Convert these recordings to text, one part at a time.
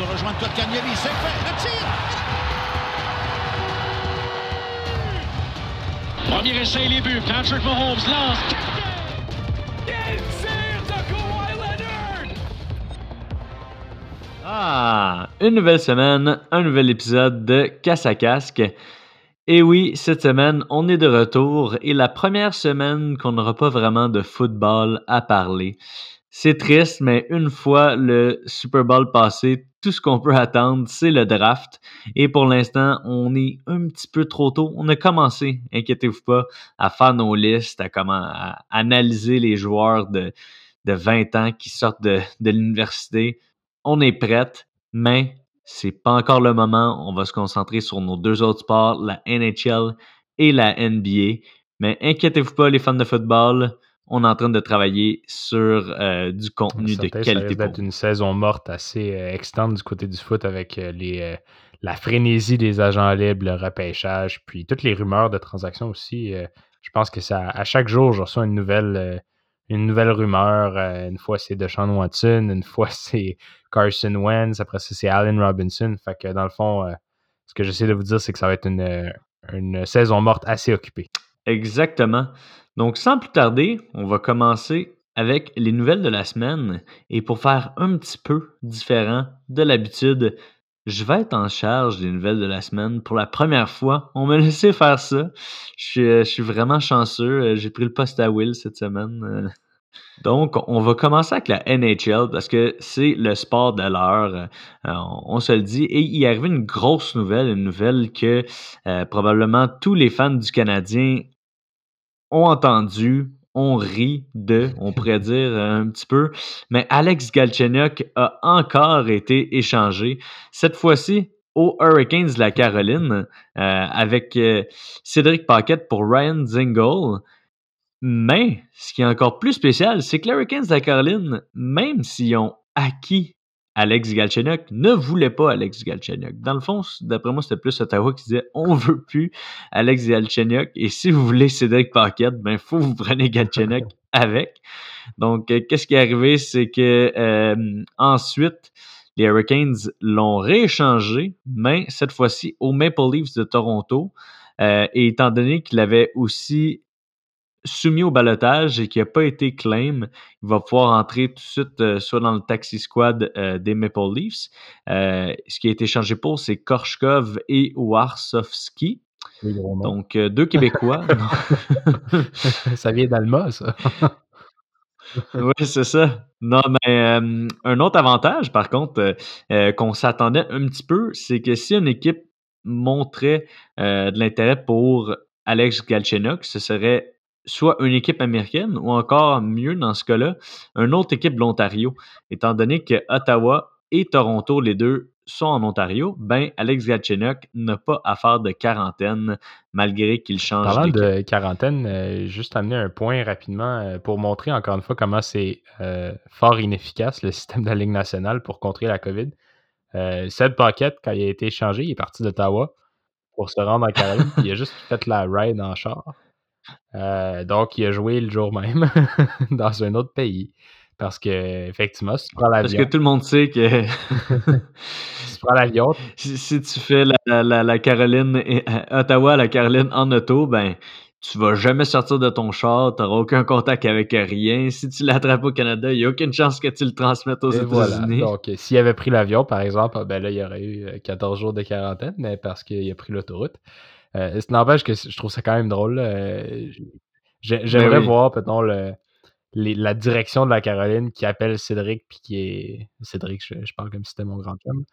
de rejoindre Kotkaniemi. C'est fait. Le tir. Premier essai, les buts. Patrick Mahomes lance. Ah, une nouvelle semaine, un nouvel épisode de Casse à casque. Et oui, cette semaine, on est de retour et la première semaine qu'on n'aura pas vraiment de football à parler. C'est triste, mais une fois le Super Bowl passé, tout ce qu'on peut attendre, c'est le draft. Et pour l'instant, on est un petit peu trop tôt. On a commencé, inquiétez-vous pas, à faire nos listes, à, comment, analyser les joueurs de, de 20 ans qui sortent de, de l'université. On est prête, mais c'est pas encore le moment. On va se concentrer sur nos deux autres sports, la NHL et la NBA. Mais inquiétez-vous pas, les fans de football, on est en train de travailler sur euh, du contenu de qualité. Ça une saison morte assez euh, du côté du foot avec euh, les, la frénésie des agents libres, le repêchage, puis toutes les rumeurs de transactions aussi. je pense que ça, à chaque jour, je reçois une nouvelle, une nouvelle rumeur. une fois, c'est Deshaun Watson, une fois, c'est Carson Wentz, après ça, c'est Allen Robinson. Fait que dans le fond, ce que j'essaie de vous dire, c'est que ça va être une, une saison morte assez occupée. Exactement. Donc, sans plus tarder, on va commencer avec les nouvelles de la semaine. Et pour faire un petit peu différent de l'habitude, je vais être en charge des nouvelles de la semaine. Pour la première fois, on m'a laissé faire ça. Je suis, vraiment chanceux. J'ai pris le poste à Will cette semaine. Donc, on va commencer avec la NHL parce que c'est le sport de l'heure. on se le dit. Et il est arrivé une grosse nouvelle, une nouvelle que euh, probablement tous les fans du Canadien ont entendu, on rit de, on pourrait dire un petit peu, mais Alex Galchenyuk a encore été échangé. Cette fois-ci, aux Hurricanes de la Caroline, euh, avec euh, Cédric Paquette pour Ryan Zingle. Mais ce qui est encore plus spécial, c'est que les Hurricanes de la Caroline, même s'ils ont acquis Alex Galchenyuk ne voulait pas Alex Galchenyuk. Dans le fond, d'après moi, c'était plus Ottawa qui disait on veut plus Alex Galchenyuk et si vous voulez Cédric Paquette, ben faut vous prenez Galchenyuk avec. Donc, euh, qu'est-ce qui est arrivé, c'est que euh, ensuite les Hurricanes l'ont rééchangé, mais cette fois-ci au Maple Leafs de Toronto. Euh, et étant donné qu'il avait aussi soumis au balotage et qui n'a pas été claim, il va pouvoir entrer tout de suite euh, soit dans le taxi squad euh, des Maple Leafs. Euh, ce qui a été changé pour, c'est Korshkov et Warsowski. Donc, deux Québécois. ça vient d'Alma, ça. oui, c'est ça. Non, mais un autre avantage, par contre, qu'on s'attendait un petit peu, c'est que si une équipe montrait de l'intérêt pour Alex Galchenyuk, ce serait soit une équipe américaine ou encore mieux dans ce cas-là, une autre équipe de l'Ontario. Étant donné que Ottawa et Toronto, les deux, sont en Ontario, ben Alex Gatchenuk n'a pas à faire de quarantaine malgré qu'il change Parlant de quarantaine, euh, juste amener un point rapidement euh, pour montrer encore une fois comment c'est euh, fort inefficace le système de la Ligue nationale pour contrer la COVID. Cette paquette, quand il a été échangé, il est parti d'Ottawa pour se rendre en Caroline. il a juste fait la ride en char. Euh, donc, il a joué le jour même dans un autre pays. Parce que, effectivement, si tu prends l'avion. Parce que tout le monde sait que. si tu prends l'avion. Si, tu fais la, Caroline, et, euh, Ottawa, la Caroline en auto, ben, tu vas jamais sortir de ton char, tu n'auras aucun contact avec rien. Si tu l'attrapes au Canada, il n'y a aucune chance que tu le transmettes aux États-Unis. Donc, s'il avait pris l'avion, par exemple, ben là, il y aurait eu 14 jours de quarantaine, mais parce qu'il a pris l'autoroute. Euh, c'est n'empêche que je trouve ça quand même drôle. Euh, j'aimerais ben voir, peut-être, le, la direction de la Caroline qui appelle Cédric, puis qui est. Cédric, je, parle comme si c'était mon grand chum.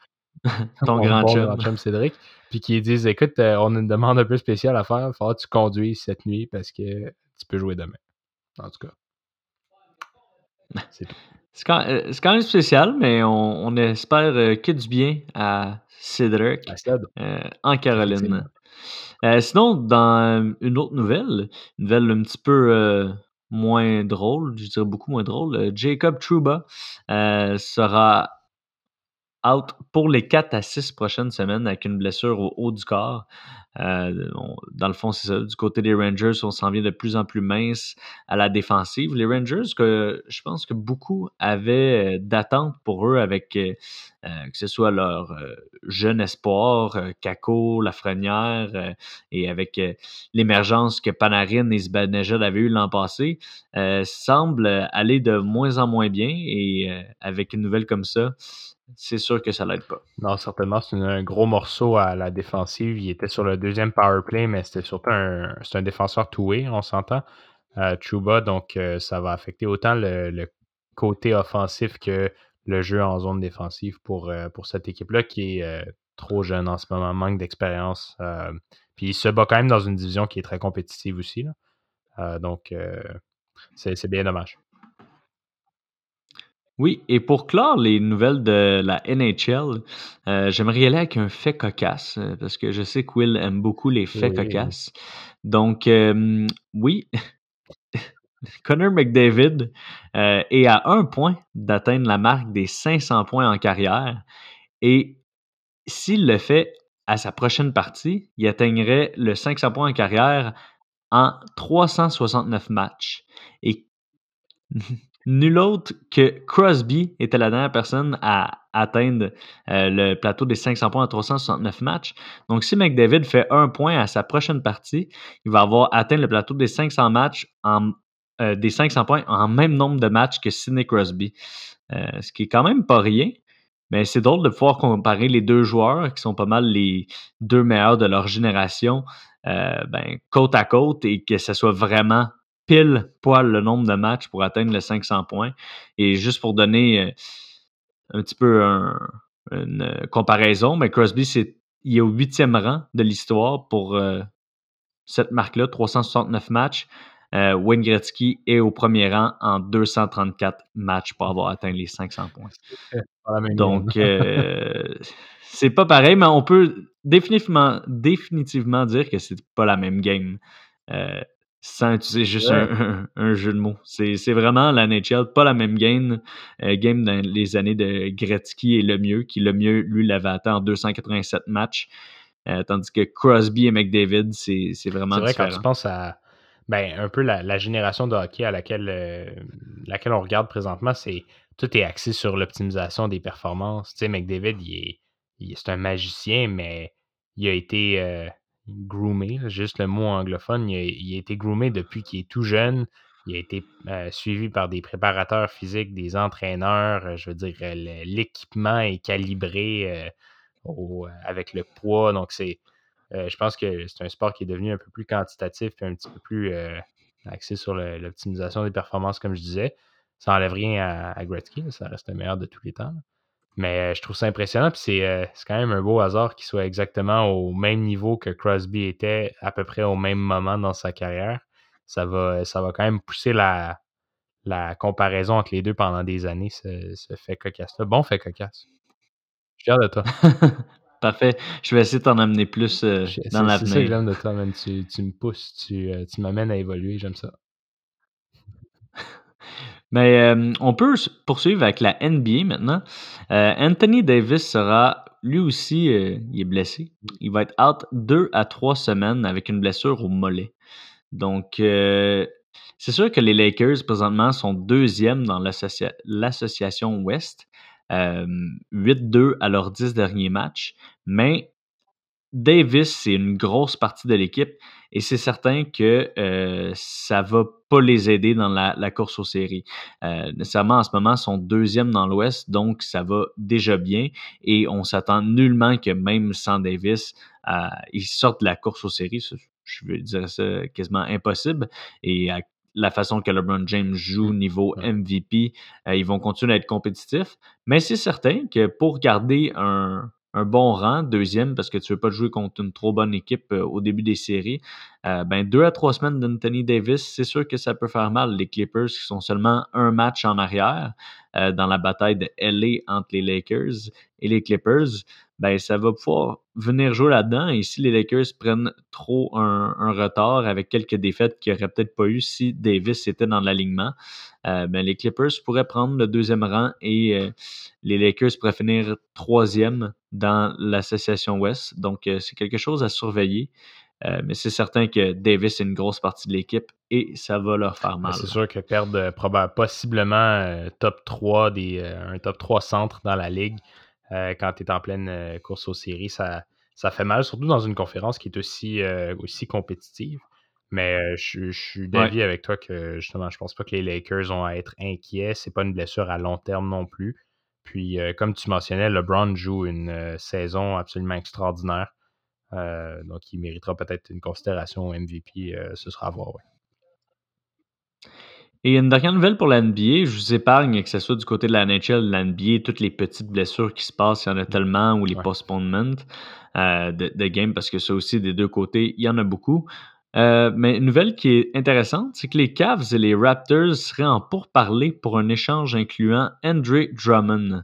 Ton grand, chum. Cédric. Puis qui disent écoute, euh, on a une demande un peu spéciale à faire, il faut que tu conduises cette nuit parce que tu peux jouer demain. En tout cas. C'est tout. C'est quand, même spécial, mais on, espère que du bien à Cédric en Caroline. Euh, sinon, dans une autre nouvelle, une nouvelle un petit peu euh, moins drôle, je dirais beaucoup moins drôle, euh, Jacob Truba sera out pour les 4 à 6 prochaines semaines avec une blessure au haut du corps. Euh, dans le fond, c'est ça. Du côté des Rangers, on s'en vient de plus en plus mince à la défensive. Les Rangers, que je pense que beaucoup avaient euh, d'attentes pour eux avec euh, que ce soit leur jeune espoir, Kako, Lafrenière, et avec l'émergence que Panarin et Zibanejad avaient eu l'an passé, semble aller de moins en moins bien. Et avec une nouvelle comme ça, c'est sûr que ça l'aide pas. Non, certainement, c'est un gros morceau à la défensive. Il était sur le deuxième power play, mais c'était surtout un, un défenseur toué, on s'entend, euh, Chuba. Donc, euh, ça va affecter autant le, côté offensif que le jeu en zone défensive pour, euh, pour cette équipe-là qui est trop jeune en ce moment, manque d'expérience. puis il se bat quand même dans une division qui est très compétitive aussi. donc, c'est bien dommage. Oui, et pour clore les nouvelles de la NHL, euh, j'aimerais y aller avec un fait cocasse, euh, parce que je sais que Will aime beaucoup les faits cocasses. Donc, euh, oui, Connor McDavid est à un point d'atteindre la marque des 500 points en carrière. Et s'il le fait à sa prochaine partie, il atteindrait le 500 points en carrière en 369 matchs. Et Nul autre que Crosby était la dernière personne à atteindre euh, le plateau des 500 points en 369 matchs. Donc, si McDavid fait un point à sa prochaine partie, il va avoir atteint le plateau des 500 matchs en, euh, des 500 points en même nombre de matchs que Sidney Crosby. Euh, ce qui est quand même pas rien. Mais c'est drôle de pouvoir comparer les deux joueurs qui sont pas mal les deux meilleurs de leur génération ben, côte à côte et que ce soit vraiment pile poil le nombre de matchs pour atteindre les 500 points. Et juste pour donner euh, un petit peu une euh, comparaison, mais Crosby, c'est, il est au huitième rang de l'histoire pour euh, cette marque-là, 369 matchs. Wayne Gretzky est au premier rang en 234 matchs pour avoir atteint les 500 points. Donc, c'est pas pareil, mais on peut définitivement, définitivement dire que c'est pas la même game sans utiliser juste un, jeu de mots. C'est vraiment la NHL, pas la même game, euh, game dans les années de Gretzky et Lemieux, qui Lemieux, lui, l'avait atteint en 287 matchs, euh, tandis que Crosby et McDavid, c'est vraiment C'est vrai, quand tu penses à ben, un peu la, génération de hockey à laquelle, euh, laquelle on regarde présentement, c'est tout est axé sur l'optimisation des performances. Tu sais, McDavid, il est, c'est un magicien, mais il a été groomé, juste le mot anglophone. Il a, été groomé depuis qu'il est tout jeune. Il a été euh, suivi par des préparateurs physiques, des entraîneurs. Euh, je veux dire, euh, l'équipement est calibré avec le poids. Donc, c'est, je pense que c'est un sport qui est devenu un peu plus quantitatif et un petit peu plus axé sur l'optimisation des performances, comme je disais. Ça n'enlève rien à, à, Gretzky, ça reste le meilleur de tous les temps. Mais euh, je trouve ça impressionnant. Puis euh, c'est, quand même un beau hasard qu'il soit exactement au même niveau que Crosby était à peu près au même moment dans sa carrière. Ça va, ça va quand même pousser la, la comparaison entre les deux pendant des années, ce, fait cocasse-là. Bon fait cocasse. Je suis fier de toi. Parfait. Je vais essayer de t'en amener plus euh, dans l'avenir. C'est ça que j'aime de toi, man. Tu, tu me pousses, tu, tu m'amènes à évoluer. J'aime ça. Mais euh, on peut poursuivre avec la NBA maintenant. Euh, Anthony Davis sera lui aussi, euh, il est blessé. Il va être out deux à trois semaines avec une blessure au mollet. Donc, c'est sûr que les Lakers présentement sont deuxièmes dans l'association Ouest. 8-2 à leurs dix derniers matchs. Mais Davis, c'est une grosse partie de l'équipe et c'est certain que euh, ça va pas les aider dans la, course aux séries. Euh, nécessairement, en ce moment, ils sont deuxième dans l'Ouest, donc ça va déjà bien et on s'attend nullement que même sans Davis, euh, ils sortent de la course aux séries. Je veux dire ça quasiment impossible. Et à la façon que LeBron James joue niveau MVP, euh, ils vont continuer à être compétitifs. Mais c'est certain que pour garder un, un bon rang, deuxième parce que tu veux pas jouer contre une trop bonne équipe euh, au début des séries, euh, ben deux à trois semaines d'Anthony Davis, c'est sûr que ça peut faire mal. Les Clippers qui sont seulement un match en arrière euh, dans la bataille de LA entre les Lakers et les Clippers, ben ça va pouvoir venir jouer là-dedans. Et si les Lakers prennent trop un, retard avec quelques défaites qu'ils n'auraient peut-être pas eu si Davis était dans l'alignement, ben les Clippers pourraient prendre le deuxième rang et les Lakers pourraient finir troisième dans l'association Ouest. Donc, c'est quelque chose à surveiller. Euh, mais c'est certain que Davis est une grosse partie de l'équipe et ça va leur faire mal. C'est sûr que perdre euh, possiblement euh, top 3 des, un top 3 centre dans la ligue quand tu es en pleine course aux séries, ça, ça fait mal, surtout dans une conférence qui est aussi, aussi compétitive. Mais je, suis d'avis avec toi que justement, je pense pas que les Lakers ont à être inquiets. C'est pas une blessure à long terme non plus. Puis, comme tu mentionnais, LeBron joue une saison absolument extraordinaire. Euh, donc, il méritera peut-être une considération MVP. Euh, ce sera à voir, oui. Et une dernière nouvelle pour la NBA, je vous épargne que ce soit du côté de la NHL, de la NBA, toutes les petites blessures qui se passent, il y en a tellement, ou les postponements euh, de, de games, parce que ça aussi, des deux côtés, il y en a beaucoup. Mais une nouvelle qui est intéressante, c'est que les Cavs et les Raptors seraient en pourparlers pour un échange incluant Andre Drummond.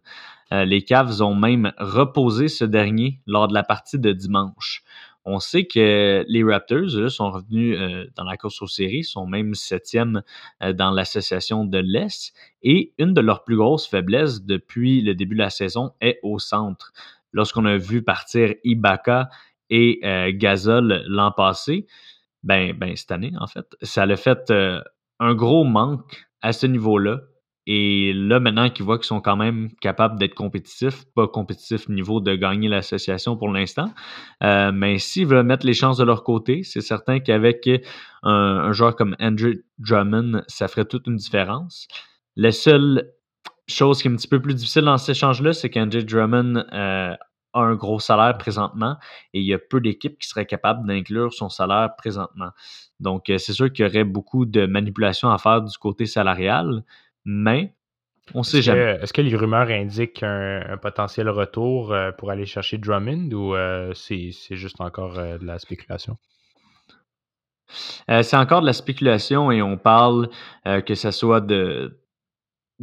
Euh, les Cavs ont même reposé ce dernier lors de la partie de dimanche. On sait que les Raptors sont revenus euh, dans la course aux séries, sont même septième euh, dans l'association de l'Est, et une de leurs plus grosses faiblesses depuis le début de la saison est au centre. Lorsqu'on a vu partir Ibaka et Gazol l'an passé, ben, ben cette année en fait, ça a fait un gros manque à ce niveau-là. Et là, maintenant qu'ils voient qu'ils sont quand même capables d'être compétitifs, pas compétitifs niveau de gagner l'association pour l'instant, euh, mais s'ils veulent mettre les chances de leur côté, c'est certain qu'avec un, joueur comme Andrew Drummond, ça ferait toute une différence. La seule chose qui est un petit peu plus difficile dans cet échange-là, c'est qu'Andrew Drummond euh, a un gros salaire présentement et il y a peu d'équipes qui seraient capables d'inclure son salaire présentement. Donc, euh, c'est sûr qu'il y aurait beaucoup de manipulations à faire du côté salarial, mais on sait jamais. Est-ce que les rumeurs indiquent un, potentiel retour euh, pour aller chercher Drummond ou euh, c'est juste encore euh, de la spéculation? c'est encore de la spéculation et on parle que ce soit de,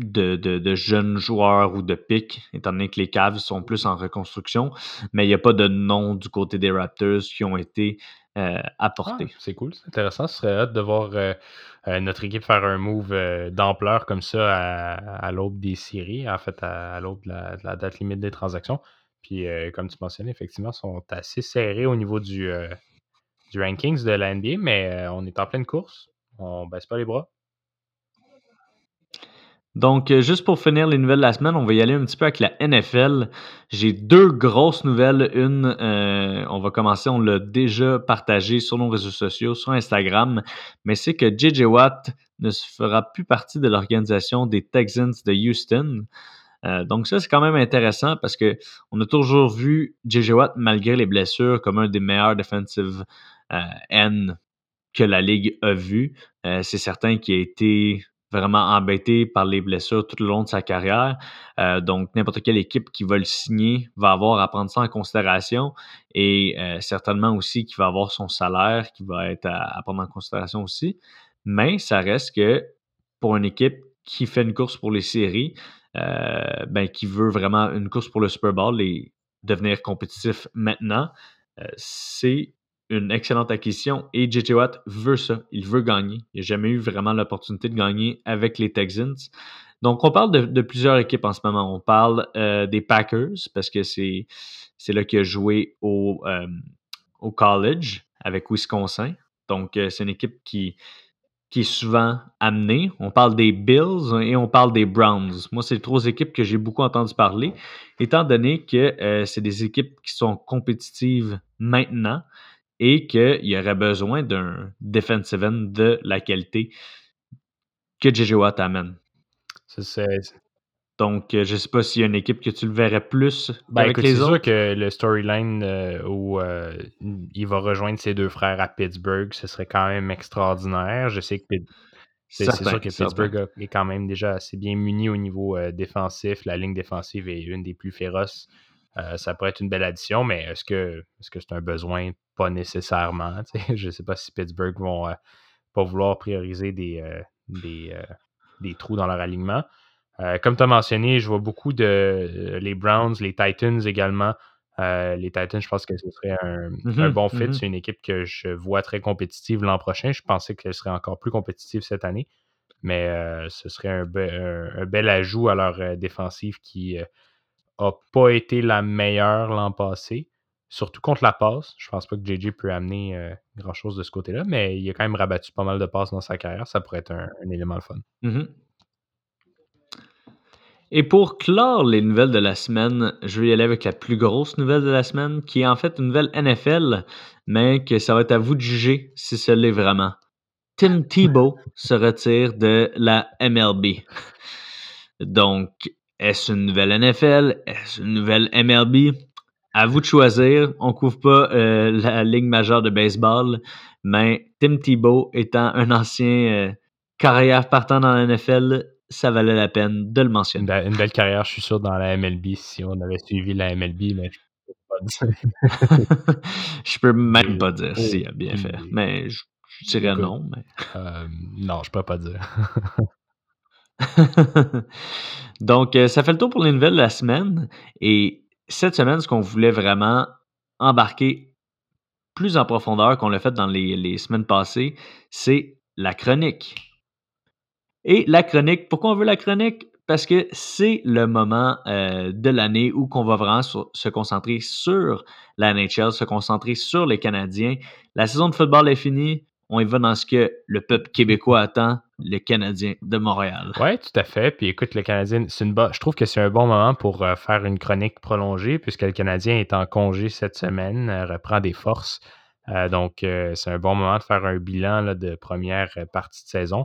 de, jeunes joueurs ou de pics, étant donné que les Cavs sont plus en reconstruction, mais il n'y a pas de nom du côté des Raptors qui ont été euh, apporter. Ah, c'est cool, c'est intéressant. Ce serait hâte de voir euh, euh, notre équipe faire un move d'ampleur comme ça à, l'aube des séries, en fait, à, l'aube de, la, date limite des transactions. Puis, comme tu mentionnais, effectivement, sont assez serrés au niveau du, du rankings de la NBA, mais on est en pleine course. On baisse pas les bras. Donc, euh, juste pour finir les nouvelles de la semaine, on va y aller un petit peu avec la NFL. J'ai deux grosses nouvelles. Une, euh, on va commencer, on l'a déjà partagé sur nos réseaux sociaux, sur Instagram, mais c'est que JJ Watt ne fera plus partie de l'organisation des Texans de Houston. Euh, donc ça, c'est quand même intéressant parce que on a toujours vu JJ Watt, malgré les blessures, comme un des meilleurs defensive N que la Ligue a vu. c'est certain qu'il a été vraiment embêté par les blessures tout le long de sa carrière. Euh, donc, n'importe quelle équipe qui va le signer va avoir à prendre ça en considération et euh, certainement aussi qu'il va avoir son salaire qui va être à, prendre en considération aussi. Mais ça reste que pour une équipe qui fait une course pour les séries, euh, ben, qui veut vraiment une course pour le Super Bowl et devenir compétitif maintenant, c'est une excellente acquisition et JJ Watt veut ça. Il veut gagner. Il n'a jamais eu vraiment l'opportunité de gagner avec les Texans. Donc, on parle de, plusieurs équipes en ce moment. On parle euh, des Packers parce que c'est, là qu'il a joué au, euh, college avec Wisconsin. Donc, euh, c'est une équipe qui, qui est souvent amenée. On parle des Bills et on parle des Browns. Moi, c'est trois équipes que j'ai beaucoup entendu parler, étant donné que c'est des équipes qui sont compétitives maintenant et qu'il y aurait besoin d'un defensive end de la qualité que JJ Watt amène. Donc, euh, je ne sais pas s'il y a une équipe que tu le verrais plus ben, avec les autres. C'est sûr que le storyline euh, où euh, il va rejoindre ses deux frères à Pittsburgh, ce serait quand même extraordinaire. Je sais que c'est sûr que Pittsburgh est quand même déjà assez bien muni au niveau défensif. La ligne défensive est une des plus féroces Euh, ça pourrait être une belle addition, mais est-ce que c'est un besoin? Pas nécessairement. Je ne sais pas si Pittsburgh vont euh, pas vouloir prioriser des, des, des, trous dans leur alignement. comme tu as mentionné, je vois beaucoup de les Browns, les Titans également. les Titans, je pense que ce serait un, Mhm, bon fit. mhm. C'est une équipe que je vois très compétitive l'an prochain. Je pensais qu'elle serait encore plus compétitive cette année. Mais euh, ce serait un, be- un- un bel ajout à leur euh, défensive qui n'a pas été la meilleure l'an passé. Surtout contre la passe. Je pense pas que JJ peut amener euh, grand-chose de ce côté-là, mais il a quand même rabattu pas mal de passes dans sa carrière. Ça pourrait être un, un élément le fun. Mhm. Et pour clore les nouvelles de la semaine, je vais y aller avec la plus grosse nouvelle de la semaine, qui est en fait une nouvelle NFL, mais que ça va être à vous de juger si ce l'est vraiment. Tim Tebow se retire de la MLB. Donc, est-ce une nouvelle NFL? Est-ce une nouvelle MLB? À vous de choisir. On couvre pas euh, la ligue majeure de baseball, mais Tim Tebow étant un ancien euh, carrière partant dans la NFL, ça valait la peine de le Une, mentionner. une belle carrière, je suis sûr, dans la MLB si on avait suivi la MLB, mais je peux pas dire. je peux même pas dire s'il a bien fait, mais je, je dirais non. Mais... Euh, non, je peux pas dire. Donc, euh, ça fait le tour pour les nouvelles de la semaine. Et cette semaine, ce qu'on voulait vraiment embarquer plus en profondeur qu'on l'a fait dans les, semaines passées, c'est la chronique. Et la chronique, pourquoi on veut la chronique? Parce que c'est le moment euh, de l'année où qu'on va vraiment se concentrer sur la NHL, se concentrer sur les Canadiens. La saison de football est finie. On y va dans ce que le peuple québécois attend, les Canadiens de Montréal. Oui, tout à fait. Puis écoute, le Canadien, je trouve que c'est un bon moment pour euh, faire une chronique prolongée, puisque le Canadien est en congé cette semaine, euh, reprend des forces. Euh, donc, c'est un bon moment de faire un bilan de première partie de saison.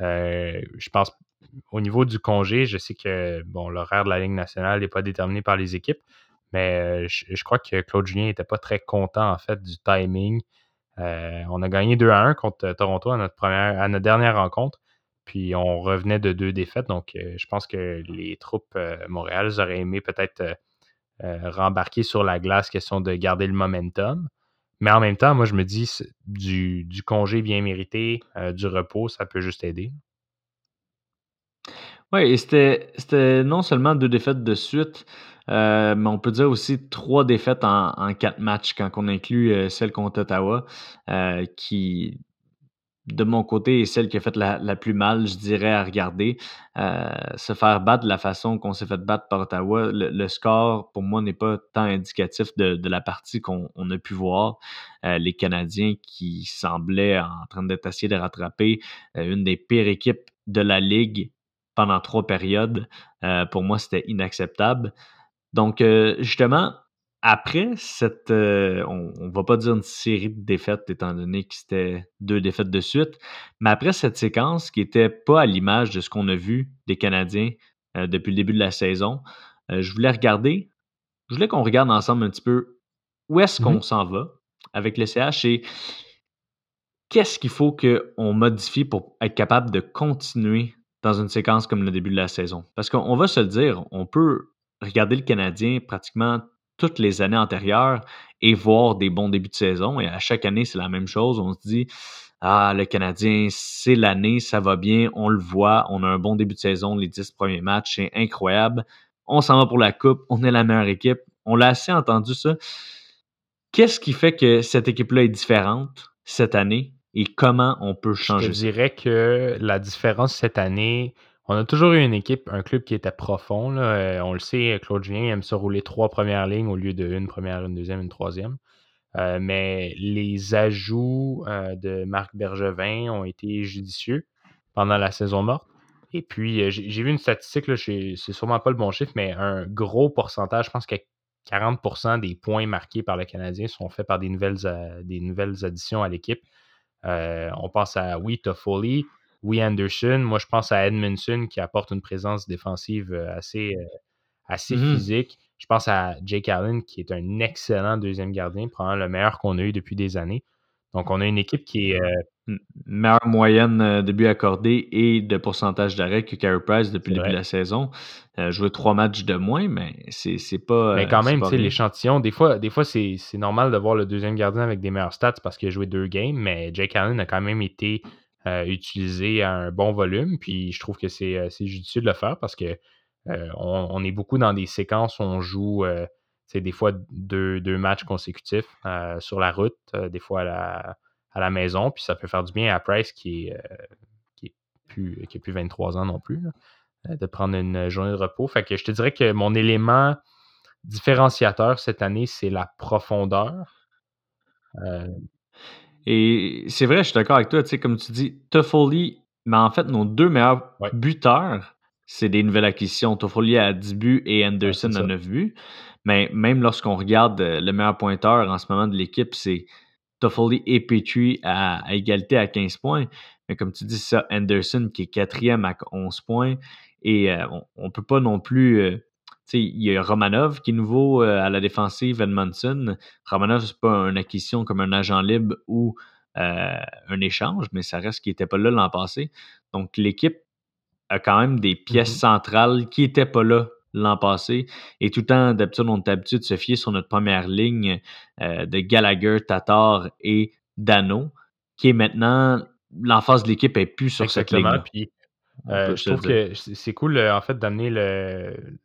Je pense au niveau du congé, je sais que bon, l'horaire de la Ligue nationale n'est pas déterminé par les équipes, mais je, je crois que Claude Julien n'était pas très content en fait du timing. Euh, on a gagné 2 à 1 contre euh, Toronto à notre, dernière rencontre. Puis on revenait de deux défaites. Donc euh, je pense que les troupes euh, Montréal auraient aimé peut-être rembarquer sur la glace, question de garder le momentum. Mais en même temps, moi je me dis du, du congé bien mérité, du repos, ça peut juste aider. Oui, et c'était non seulement deux défaites de suite, euh, mais on peut dire aussi trois défaites en, quatre matchs quand on inclut euh, celle contre Ottawa, euh, qui, de mon côté, est celle qui a fait la, la plus mal, je dirais, à regarder. Se faire battre de la façon qu'on s'est fait battre par Ottawa, le, score, pour moi, n'est pas tant indicatif de, de la partie qu'on on a pu voir. Les Canadiens qui semblaient en train d'être de rattraper une des pires équipes de la Ligue pendant trois périodes. Pour moi, c'était inacceptable. Donc, euh, justement, après cette, euh, on, on va pas dire une série de défaites étant donné que c'était deux défaites de suite, mais après cette séquence qui était pas à l'image de ce qu'on a vu des Canadiens euh, depuis le début de la saison, euh, je voulais regarder, je voulais qu'on regarde ensemble un petit peu où est-ce qu'on Mhm. s'en va avec le CH et qu'est-ce qu'il faut qu'on modifie pour être capable de continuer dans une séquence comme le début de la saison? Parce qu'on on va se le dire, on peut regarder le Canadien pratiquement toutes les années antérieures et voir des bons débuts de saison. Et à chaque année, c'est la même chose. On se dit, ah, le Canadien, c'est l'année, ça va bien, on le voit, on a un bon début de saison, les dix premiers matchs, c'est incroyable. On s'en va pour la coupe, on est la meilleure équipe. On l'a assez entendu ça. Qu'est-ce qui fait que cette équipe-là est différente cette année et comment on peut Je changer ça? dirais que la différence cette année, on a toujours eu une équipe, un club qui était profond. Euh, on le sait, Claude Julien aime se rouler trois premières lignes au lieu de une première, une deuxième, une troisième. Euh, mais les ajouts euh, de Marc Bergevin ont été judicieux pendant la saison morte. Et puis, j'ai vu une statistique, c'est sûrement pas le bon chiffre, mais un gros pourcentage, je pense que 40% des points marqués par le Canadien sont faits par des nouvelles, additions à l'équipe. On pense à, oui, Toffoli, oui, Anderson. Moi, je pense à Edmondson qui apporte une présence défensive euh, assez, euh, assez Mhm. physique. Je pense à Jake Allen qui est un excellent deuxième gardien, probablement le meilleur qu'on a eu depuis des années. Donc, on a une équipe qui est. Euh, meilleure moyenne euh, de buts accordés et de pourcentage d'arrêt que Carey Price depuis le début de la saison. Euh, joué trois matchs de moins, mais c'est pas. Mais quand même, tu sais, l'échantillon, des fois, des fois c'est normal de voir le deuxième gardien avec des meilleurs stats parce qu'il a joué deux games, mais Jake Allen a quand même été utilisé à un bon volume. Puis je trouve que c'est judicieux de le faire parce que on, est beaucoup dans des séquences où on joue c'est des fois deux, matchs consécutifs euh, sur la route, euh, des fois à la, maison, puis ça peut faire du bien à Price qui est, euh, qui plus, qui 23 ans non plus, de prendre une journée de repos. Fait que je te dirais que mon élément différenciateur cette année, c'est la profondeur. Et c'est vrai, je suis d'accord avec toi, tu sais, comme tu dis, Toffoli, mais en fait, nos deux meilleurs buteurs, c'est des nouvelles acquisitions. Toffoli a 10 buts et Anderson a 9 buts. Mais même lorsqu'on regarde euh, le meilleur pointeur en ce moment de l'équipe, c'est Toffoli et Petrie à, égalité à 15 points. Mais comme tu dis, ça, Anderson qui est quatrième à 11 points. Et euh, on ne peut pas non plus. Euh, il y a Romanov qui est nouveau à la défensive, Edmondson. Romanov, c'est pas une acquisition comme un agent libre ou un échange, mais ça reste qu'il n'était pas là l'an passé. Donc l'équipe a quand même des pièces mm-hmm. centrales qui n'étaient pas là l'an passé. Et tout le temps, d'habitude, on est habitué de se fier sur notre première ligne euh, de Gallagher, Tatar et Dano, qui est maintenant, l'emphase de l'équipe est plus sur cette ligne. Puis, euh, je trouve que c'est cool, euh, en fait, d'amener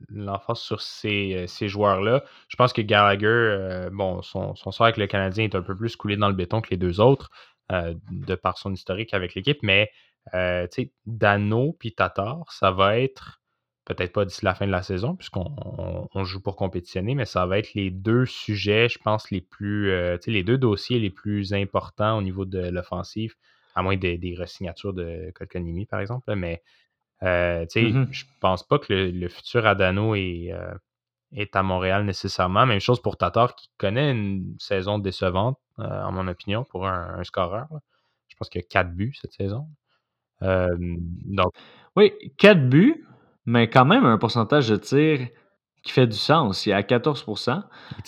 l'emphase sur ces, ces joueurs-là. Je pense que Gallagher, bon, son, son sort avec le Canadien est un peu plus coulé dans le béton que les deux autres, de par son historique avec l'équipe, mais tu sais, Dano puis Tatar, ça va être peut-être pas d'ici la fin de la saison, puisqu'on joue pour compétitionner, mais ça va être les deux sujets, je pense, les plus, euh, les deux dossiers les plus importants au niveau de l'offensive, à moins des, des resignatures de Kotkanimi, par exemple. Mais euh, tu sais, mm-hmm. je pense pas que le, futur Adano est, euh, est à Montréal nécessairement. Même chose pour Tatar, qui connaît une saison décevante, en mon opinion, pour un, scoreur. Je pense qu'il y a quatre buts cette saison. donc. Oui, quatre buts, mais quand même un pourcentage de tir qui fait du sens. Il est à 14%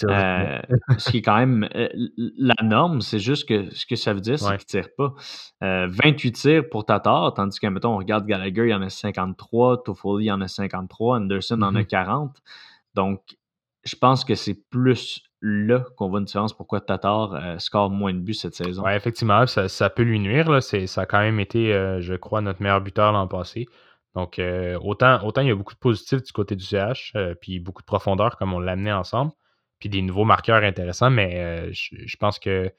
euh, ce qui est quand même euh, la norme. C'est juste que ce que ça veut dire, c'est qu'il ne tire pas. 28 euh, tirs pour Tatar, tandis que, mettons, on regarde Gallagher, il y en a 53, Toffoli, il y en a 53, Anderson en a 40. Mm-hmm. Donc, je pense que c'est plus là qu'on voit une différence pourquoi Tatar score moins de buts cette saison. Oui, effectivement, ça, ça, peut lui nuire. Ça a quand même été, je crois, notre meilleur buteur l'an passé. Donc, euh, autant, autant il y a beaucoup de positifs du côté du CH, euh, puis beaucoup de profondeur comme on l'a amené ensemble, puis des nouveaux marqueurs intéressants, mais euh, je, pense que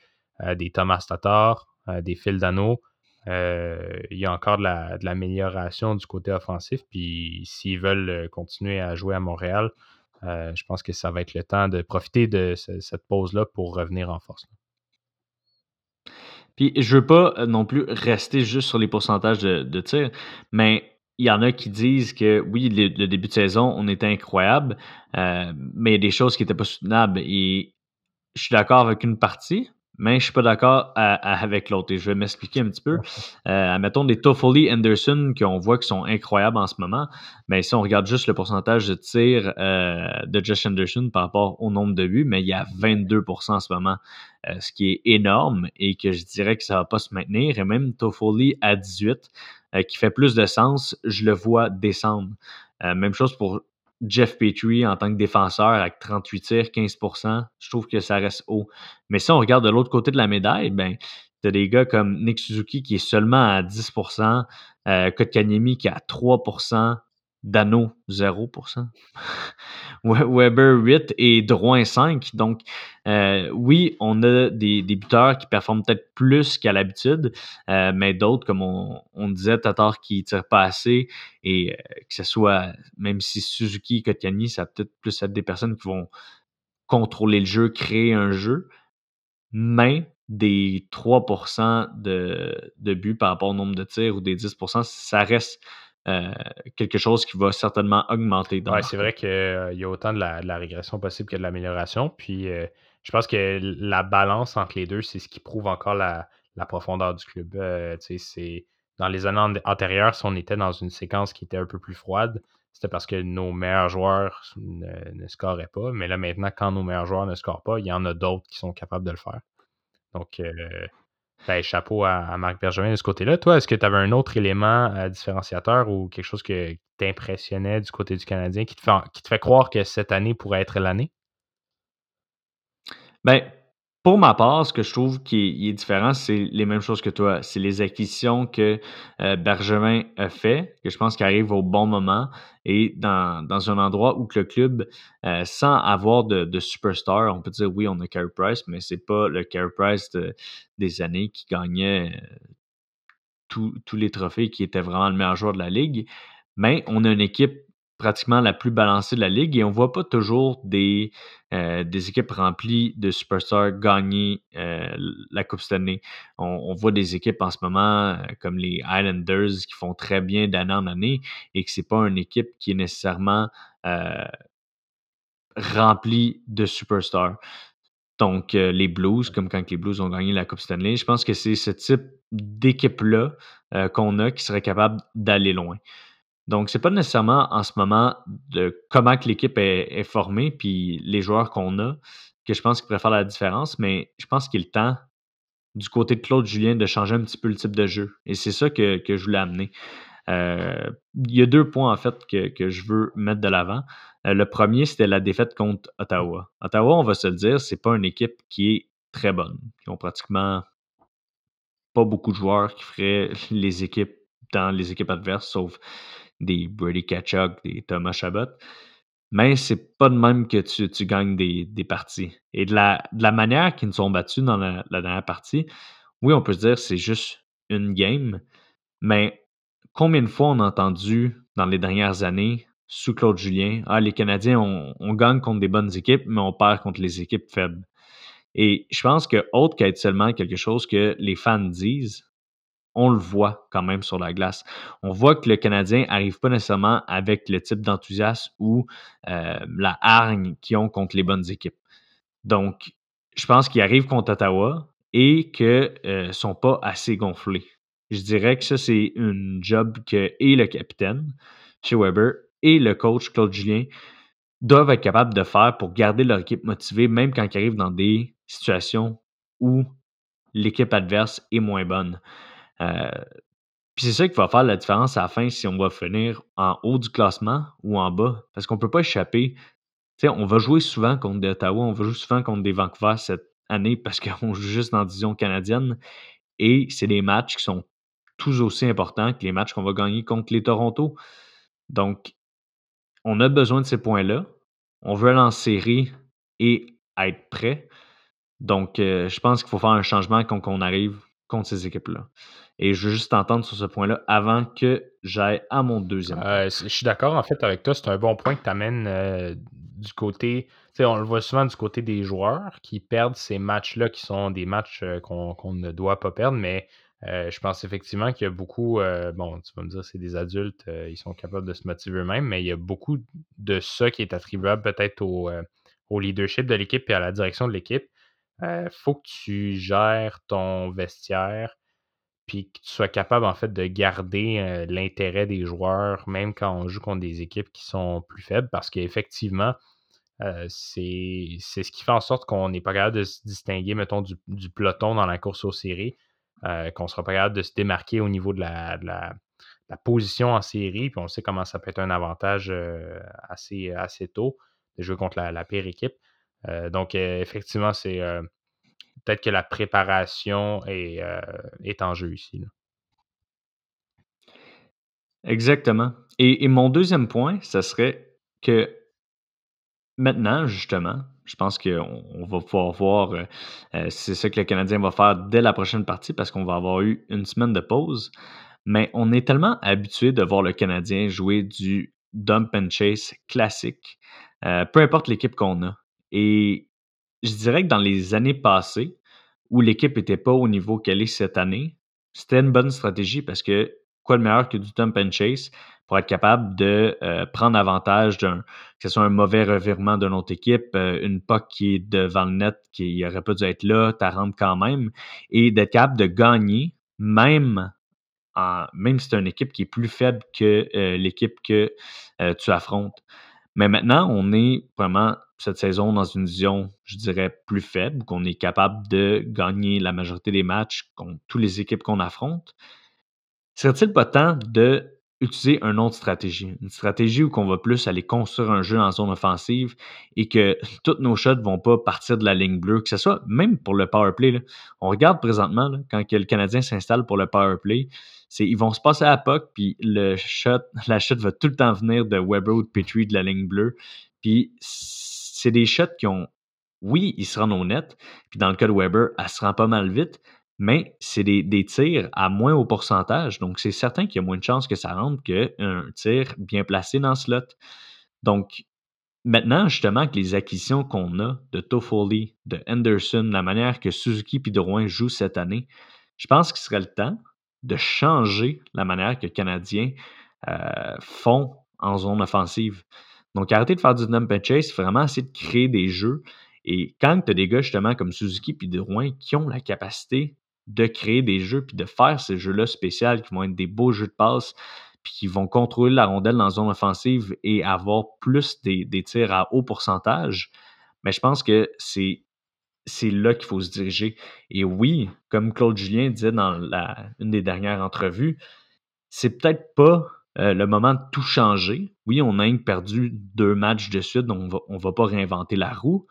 des Thomas Tatar, des Phil Dano, il y a encore de, l'amélioration du côté offensif, puis s'ils veulent continuer à jouer à Montréal, je pense que ça va être le temps de profiter de cette pause-là pour revenir en force. Puis je veux pas non plus rester juste sur les pourcentages de, de tir, mais il y en a qui disent que oui, le, début de saison, on était incroyable, euh, mais il y a des choses qui n'étaient pas soutenables. Et je suis d'accord avec une partie, mais je suis pas d'accord avec l'autre. Et je vais m'expliquer un petit peu. Euh, mettons des Toffoli Anderson qu'on voit qui sont incroyables en ce moment. Mais si on regarde juste le pourcentage de tir euh, de Josh Anderson par rapport au nombre de buts, mais il y a 22% en ce moment, euh, ce qui est énorme et que je dirais que ça va pas se maintenir. Et même Toffoli à 18. Euh, qui fait plus de sens, je le vois descendre. Même chose pour Jeff Petrie en tant que défenseur avec 38 tirs, 15% Je trouve que ça reste haut. Mais si on regarde de l'autre côté de la médaille, ben, tu des gars comme Nick Suzuki qui est seulement à 10% euh, Kotkaniemi qui est à 3 Dano 0%. Weber 8 et Drouin 5. Donc, euh, oui, on a des, des, buteurs qui performent peut-être plus qu'à l'habitude, euh, mais d'autres, comme on, disait, Tatar qui ne tire pas assez et euh, que ce soit, même si Suzuki et Kotkani, ça peut-être plus être des personnes qui vont contrôler le jeu, créer un jeu, mais des 3% de, de buts par rapport au nombre de tirs ou des 10%, ça reste euh, quelque chose qui va certainement augmenter. Oui, c'est vrai qu'il euh, y a autant de la, régression possible que de l'amélioration. Puis euh, je pense que la balance entre les deux, c'est ce qui prouve encore la, profondeur du club. c'est dans les années antérieures, si on était dans une séquence qui était un peu plus froide, c'était parce que nos meilleurs joueurs ne, ne, scoraient pas. Mais là, maintenant, quand nos meilleurs joueurs ne scorent pas, il y en a d'autres qui sont capables de le faire. Donc, Ben, chapeau à, Marc Bergevin de ce côté-là. Toi, est-ce que tu avais un autre élément euh, différenciateur ou quelque chose qui t'impressionnait du côté du Canadien qui te, fait, qui te fait croire que cette année pourrait être l'année? Ben, pour ma part, ce que je trouve qui est, différent, c'est les mêmes choses que toi. C'est les acquisitions que euh, Bergevin a fait, que je pense qu'ils arrivent au bon moment et dans, dans, un endroit où le club, euh, sans avoir de, de, superstar, on peut dire oui, on a Carey Price, mais c'est pas le Carey Price des années qui gagnait euh, tous les trophées, qui était vraiment le meilleur joueur de la ligue. Mais on a une équipe pratiquement la plus balancée de la ligue et on voit pas toujours des, euh, des équipes remplies de superstars gagner euh, la Coupe cette année. On, voit des équipes en ce moment euh, comme les Islanders qui font très bien d'année en année et que c'est pas une équipe qui est nécessairement remplie de superstars. Donc, les Blues, comme quand les Blues ont gagné la Coupe Stanley, je pense que c'est ce type d'équipe-là qu'on a qui serait capable d'aller loin. Donc, c'est pas nécessairement en ce moment de comment que l'équipe est, formée puis les joueurs qu'on a que je pense qu'il pourrait faire la différence, mais je pense qu'il est temps du côté de Claude Julien de changer un petit peu le type de jeu. Et c'est ça que, je voulais amener. Euh, il y a deux points en fait que, je veux mettre de l'avant. Euh, le premier, c'était la défaite contre Ottawa. Ottawa, on va se le dire, c'est pas une équipe qui est très bonne. Ils ont pratiquement pas beaucoup de joueurs qui feraient les équipes dans les équipes adverses, sauf des Brady Kachuk, des Thomas Chabot. Mais c'est pas de même que tu, tu gagnes des, des, parties. Et de la, de la manière qu'ils nous sont battus dans la, dernière partie, oui, on peut se dire c'est juste une game, mais combien de fois on a entendu dans les dernières années sous Claude Julien, ah, les Canadiens, on, on gagne contre des bonnes équipes, mais on perd contre les équipes faibles. Et je pense que, autre qu'être seulement quelque chose que les fans disent, on le voit quand même sur la glace. On voit que le Canadien n'arrive pas nécessairement avec le type d'enthousiasme ou euh, la hargne qu'ils ont contre les bonnes équipes. Donc, je pense qu'ils arrivent contre Ottawa et qu'ils ne euh, sont pas assez gonflés. Je dirais que ça, c'est une job que et le capitaine chez Weber et le coach Claude Julien doivent être capables de faire pour garder leur équipe motivée, même quand ils arrivent dans des situations où l'équipe adverse est moins bonne. Euh, puis c'est ça qui va faire la différence à la fin si on va finir en haut du classement ou en bas. Parce qu'on ne peut pas échapper. on va jouer souvent contre des Ottawa, on va jouer souvent contre des Vancouver cette année parce qu'on joue juste dans division canadienne. Et c'est des matchs qui sont tous aussi importants que les matchs qu'on va gagner contre les Toronto. Donc, on a besoin de ces points-là. On veut aller en série et être prêt. Donc, euh, je pense qu'il faut faire un changement quand on arrive contre ces équipes-là. Et je veux juste t'entendre sur ce point-là avant que j'aille à mon deuxième. Euh, je suis d'accord en fait avec toi. C'est un bon point que tu amènes euh, du côté. On le voit souvent du côté des joueurs qui perdent ces matchs-là qui sont des matchs euh, qu'on ne doit pas perdre, mais je pense effectivement qu'il y a beaucoup. bon, tu vas me dire, c'est des adultes, ils sont capables de se motiver eux-mêmes, mais il y a beaucoup de ça qui est attribuable peut-être au leadership de l'équipe et à la direction de l'équipe. Il faut que tu gères ton vestiaire puis que tu sois capable en fait de garder l'intérêt des joueurs, même quand on joue contre des équipes qui sont plus faibles, parce qu'effectivement, c'est ce qui fait en sorte qu'on n'est pas capable de se distinguer, mettons, du, peloton dans la course aux séries, qu'on ne sera pas capable de se démarquer au niveau de la, position en série, puis on sait comment ça peut être un avantage assez, assez tôt de jouer contre la, pire équipe. Donc, effectivement, c'est peut-être que la préparation est, euh, en jeu ici. Exactement. Et, mon deuxième point, ce serait que maintenant, justement, je pense qu'on va pouvoir voir, euh, euh, c'est ça que le Canadien va faire dès la prochaine partie parce qu'on va avoir eu une semaine de pause. Mais on est tellement habitué de voir le Canadien jouer du dump and chase classique, peu importe l'équipe qu'on a. Et je dirais que dans les années passées, où l'équipe n'était pas au niveau qu'elle est cette année, c'était une bonne stratégie parce que quoi de meilleur que du dump and chase pour être capable de euh, prendre avantage d'un, que ce soit un mauvais revirement de notre équipe, euh, une POC qui est devant le net, qui n'aurait pas dû être là, tu rentres quand même, et d'être capable de gagner, même en, même si c'est une équipe qui est plus faible que euh, l'équipe que tu affrontes. Mais maintenant, on est vraiment cette saison dans une vision, je dirais, plus faible, qu'on est capable de gagner la majorité des matchs contre toutes les équipes qu'on affronte, serait-il pas temps de utiliser une autre stratégie? Une stratégie où on va plus aller construire un jeu en zone offensive et que toutes nos shots vont pas partir de la ligne bleue, que ce soit même pour le power play. On regarde présentement quand le Canadien s'installe pour le power play, c'est ils vont se passer à la puck, puis le shot, la shot va tout le temps venir de Weber ou de Petrie de la ligne bleue. Puis c'est des shots qui ont, oui, ils se rendent au net, puis dans le cas de Weber, elle se rend pas mal vite, mais c'est des, tirs à moins haut pourcentage. Donc, c'est certain qu'il y a moins de chances que ça rentre qu'un tir bien placé dans ce slot. Donc, maintenant, justement, avec les acquisitions qu'on a de Toffoli, de Henderson, la manière que Suzuki et Drouin jouent cette année, je pense qu'il serait le temps de changer la manière que les Canadiens euh, font en zone offensive. Donc, arrêter de faire du dump and chase, vraiment essayer de créer des jeux. Et quand tu as des gars justement comme Suzuki et Drouin qui ont la capacité de créer des jeux puis de faire ces jeux-là spéciaux qui vont être des beaux jeux de passe puis qui vont contrôler la rondelle dans la zone offensive et avoir plus des, tirs à haut pourcentage, mais je pense que c'est c'est là qu'il faut se diriger. Et oui, comme Claude Julien disait dans la, une des dernières entrevues, c'est peut-être pas euh, le moment de tout changer. Oui, on a perdu deux matchs de suite, donc on va, va pas réinventer la roue.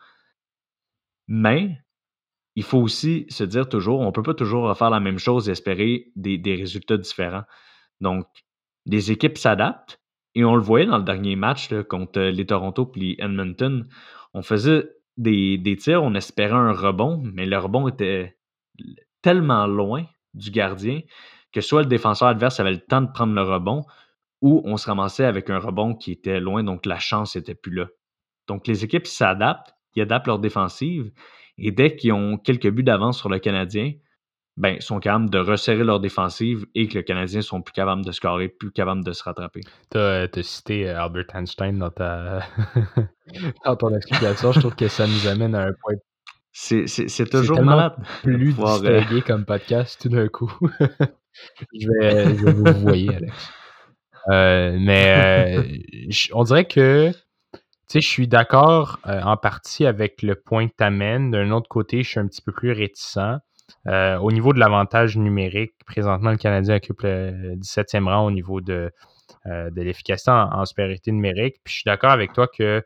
Mais il faut aussi se dire toujours, on ne peut pas toujours refaire la même chose et espérer des, résultats différents. Donc, les équipes s'adaptent et on le voyait dans le dernier match contre les Toronto et Edmonton. On faisait des, tirs, on espérait un rebond, mais le rebond était tellement loin du gardien que soit le défenseur adverse avait le temps de prendre le rebond ou on se ramassait avec un rebond qui était loin, donc la chance n'était plus là. Donc les équipes s'adaptent, ils adaptent leur défensive et dès qu'ils ont quelques buts d'avance sur le Canadien, ben, ils sont capables de resserrer leur défensive et que le Canadien sont plus capables de scorer, plus capables de se rattraper. Tu as, euh, cité euh, Albert Einstein dans, ta... dans ton explication. Je trouve que ça nous amène à un point. C'est toujours malade. Plus distingué comme podcast tout d'un coup. je, vais, je, vais, vous voyer, Alex. Euh, mais on dirait que sais, je suis d'accord euh, en partie avec le point que tu amènes. D'un autre côté, je suis un petit peu plus réticent. Euh, au niveau de l'avantage numérique, présentement, le Canadien occupe le 17e rang au niveau de, euh, de l'efficacité en, supériorité numérique. Puis je suis d'accord avec toi que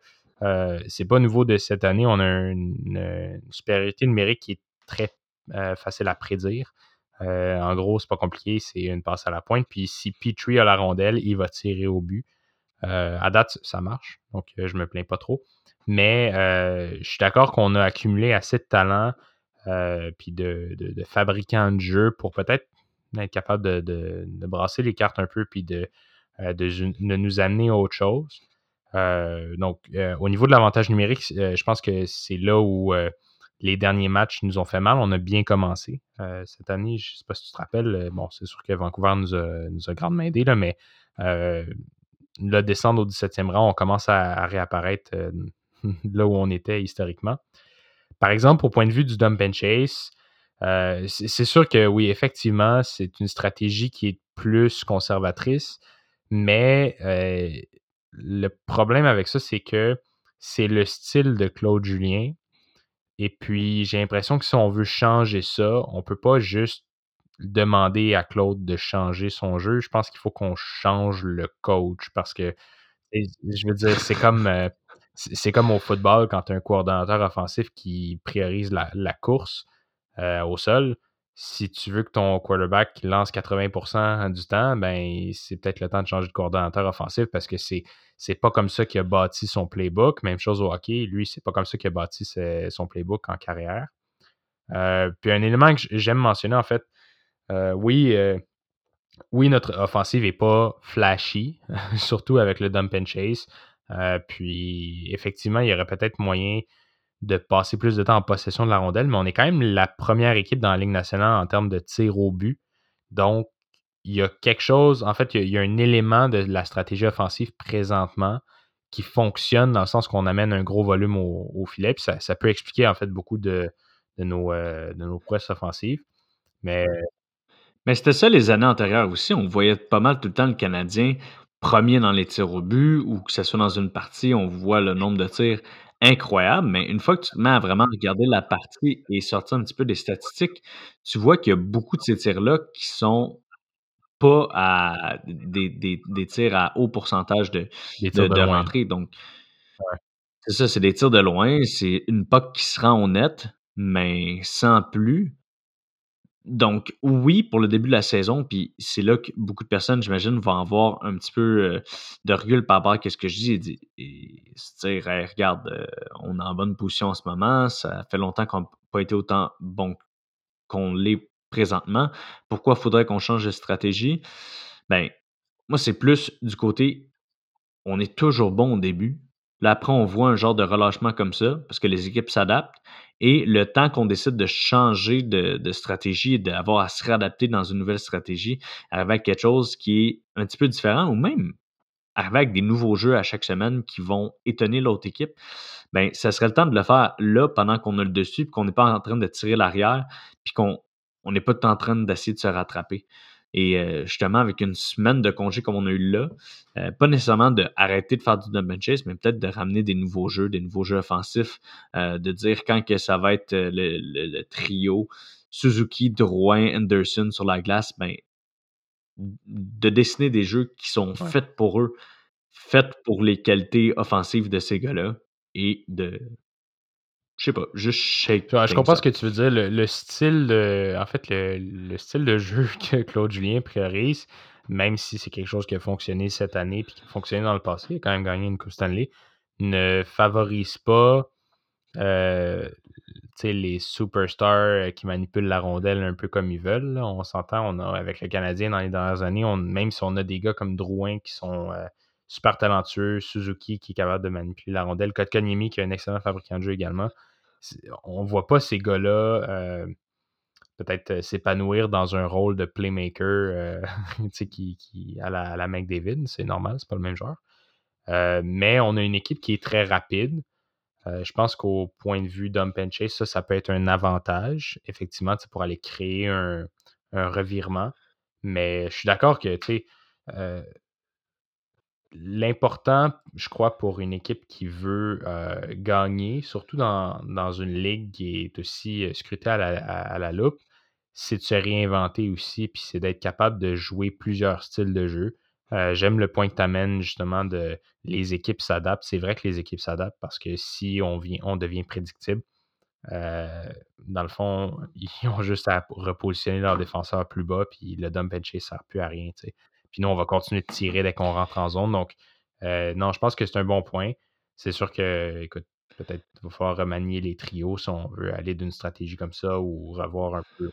c'est pas nouveau de cette année. On a une, supériorité numérique qui est très facile à prédire. En gros, c'est pas compliqué, c'est une passe à la pointe. Puis si Petrie a la rondelle, il va tirer au but. Euh, à date, ça marche, donc euh, je me plains pas trop. Mais euh, je suis d'accord qu'on a accumulé assez de talent puis de, fabricants de jeux pour peut-être être capable de, brasser les cartes un peu puis de, de, nous amener à autre chose. donc, au niveau de l'avantage numérique, je pense que c'est là où les derniers matchs nous ont fait mal. On a bien commencé cette année. Je ne sais pas si tu te rappelles. bon, c'est sûr que Vancouver nous a, grandement aidé, là, mais là, descendre au 17e rang, on commence à, réapparaître euh, là où on était historiquement. Par exemple, au point de vue du dump and chase, euh, c'est sûr que oui, effectivement, c'est une stratégie qui est plus conservatrice, mais euh, le problème avec ça, c'est que c'est le style de Claude Julien. Et puis, j'ai l'impression que si on veut changer ça, on ne peut pas juste demander à Claude de changer son jeu. Je pense qu'il faut qu'on change le coach parce que, je veux dire, c'est comme, euh, c'est comme au football quand tu as un coordonnateur offensif qui priorise la, course euh, au sol. Si tu veux que ton quarterback lance 80% du temps, ben c'est peut-être le temps de changer de coordonnateur offensif parce que c'est c'est pas comme ça qu'il a bâti son playbook. Même chose au hockey, lui, c'est pas comme ça qu'il a bâti son playbook en carrière. Euh, puis un élément que j'aime mentionner, en fait, euh, oui, euh, oui, notre offensive n'est pas flashy, surtout avec le dump and chase. Puis, effectivement, il y aurait peut-être moyen de passer plus de temps en possession de la rondelle, mais on est quand même la première équipe dans la Ligue nationale en termes de tir au but. Donc, il y a quelque chose, en fait, il y a, un élément de la stratégie offensive présentement qui fonctionne dans le sens qu'on amène un gros volume au, filet. Puis ça, peut expliquer, en fait, beaucoup de, nos, prouesses offensives. Mais mais c'était ça les années antérieures aussi. On voyait pas mal tout le temps le Canadien premier dans les tirs au but ou que ce soit dans une partie, on voit le nombre de tirs incroyable, mais une fois que tu te mets à vraiment regarder la partie et sortir un petit peu des statistiques, tu vois qu'il y a beaucoup de ces tirs-là qui sont pas à des, des, des tirs à haut pourcentage de, de, de, rentrée. Donc, c'est ça, c'est des tirs de loin, c'est une puck qui se rend au net, mais sans plus. Donc, oui, pour le début de la saison, puis c'est là que beaucoup de personnes, j'imagine, vont avoir un petit peu euh, de recul par rapport à ce que je dis et, se dire regarde, euh, on est en bonne position en ce moment, ça fait longtemps qu'on n'a pas été autant bon qu'on l'est présentement. Pourquoi faudrait qu'on change de stratégie? Ben, moi, c'est plus du côté on est toujours bon au début. Là, après, on voit un genre de relâchement comme ça, parce que les équipes s'adaptent. Et le temps qu'on décide de changer de, stratégie et d'avoir à se réadapter dans une nouvelle stratégie, avec quelque chose qui est un petit peu différent, ou même avec des nouveaux jeux à chaque semaine qui vont étonner l'autre équipe, ben, ça serait le temps de le faire là pendant qu'on a le dessus, puis qu'on n'est pas en train de tirer l'arrière, puis qu'on n'est pas en train d'essayer de se rattraper. Et euh, justement, avec une semaine de congé comme on a eu là, euh, pas nécessairement d'arrêter de faire du double chase, mais peut-être de ramener des nouveaux jeux, des nouveaux jeux offensifs, euh, de dire quand que ça va être le, trio Suzuki, Drouin, Anderson sur la glace, ben, de dessiner des jeux qui sont faits pour eux, faits pour les qualités offensives de ces gars-là et de je sais pas, juste shake. je comprends ce que tu veux dire. Le, style de. En fait, le, style de jeu que Claude Julien priorise, même si c'est quelque chose qui a fonctionné cette année et qui a fonctionné dans le passé, il a quand même gagné une Coupe Stanley, ne favorise pas euh, les superstars qui manipulent la rondelle un peu comme ils veulent. On s'entend, on a avec le Canadien dans les dernières années, on, même si on a des gars comme Drouin qui sont euh, super talentueux, Suzuki qui est capable de manipuler la rondelle, Kotkaniemi qui est un excellent fabricant de jeu également on voit pas ces gars-là euh, peut-être euh, s'épanouir dans un rôle de playmaker euh, qui, qui, à, la, à la McDavid. C'est normal, c'est pas le même genre. mais on a une équipe qui est très rapide. je pense qu'au point de vue and chase, ça, ça peut être un avantage, effectivement, pour aller créer un, un, revirement. Mais je suis d'accord que, tu l'important, je crois, pour une équipe qui veut euh, gagner, surtout dans, une ligue qui est aussi euh, scrutée à la, loupe, c'est de se réinventer aussi, puis c'est d'être capable de jouer plusieurs styles de jeu. Euh, j'aime le point que tu amènes justement de les équipes s'adaptent. C'est vrai que les équipes s'adaptent parce que si on, vient, on devient prédictible, dans le fond, ils ont juste à repositionner leur défenseur plus bas, puis le dump and chase ne sert plus à rien. Puis nous, on va continuer de tirer dès qu'on rentre en zone. Donc, euh, non, je pense que c'est un bon point. C'est sûr que, écoute, peut-être qu'il va falloir remanier les trios si on veut aller d'une stratégie comme ça ou revoir un peu.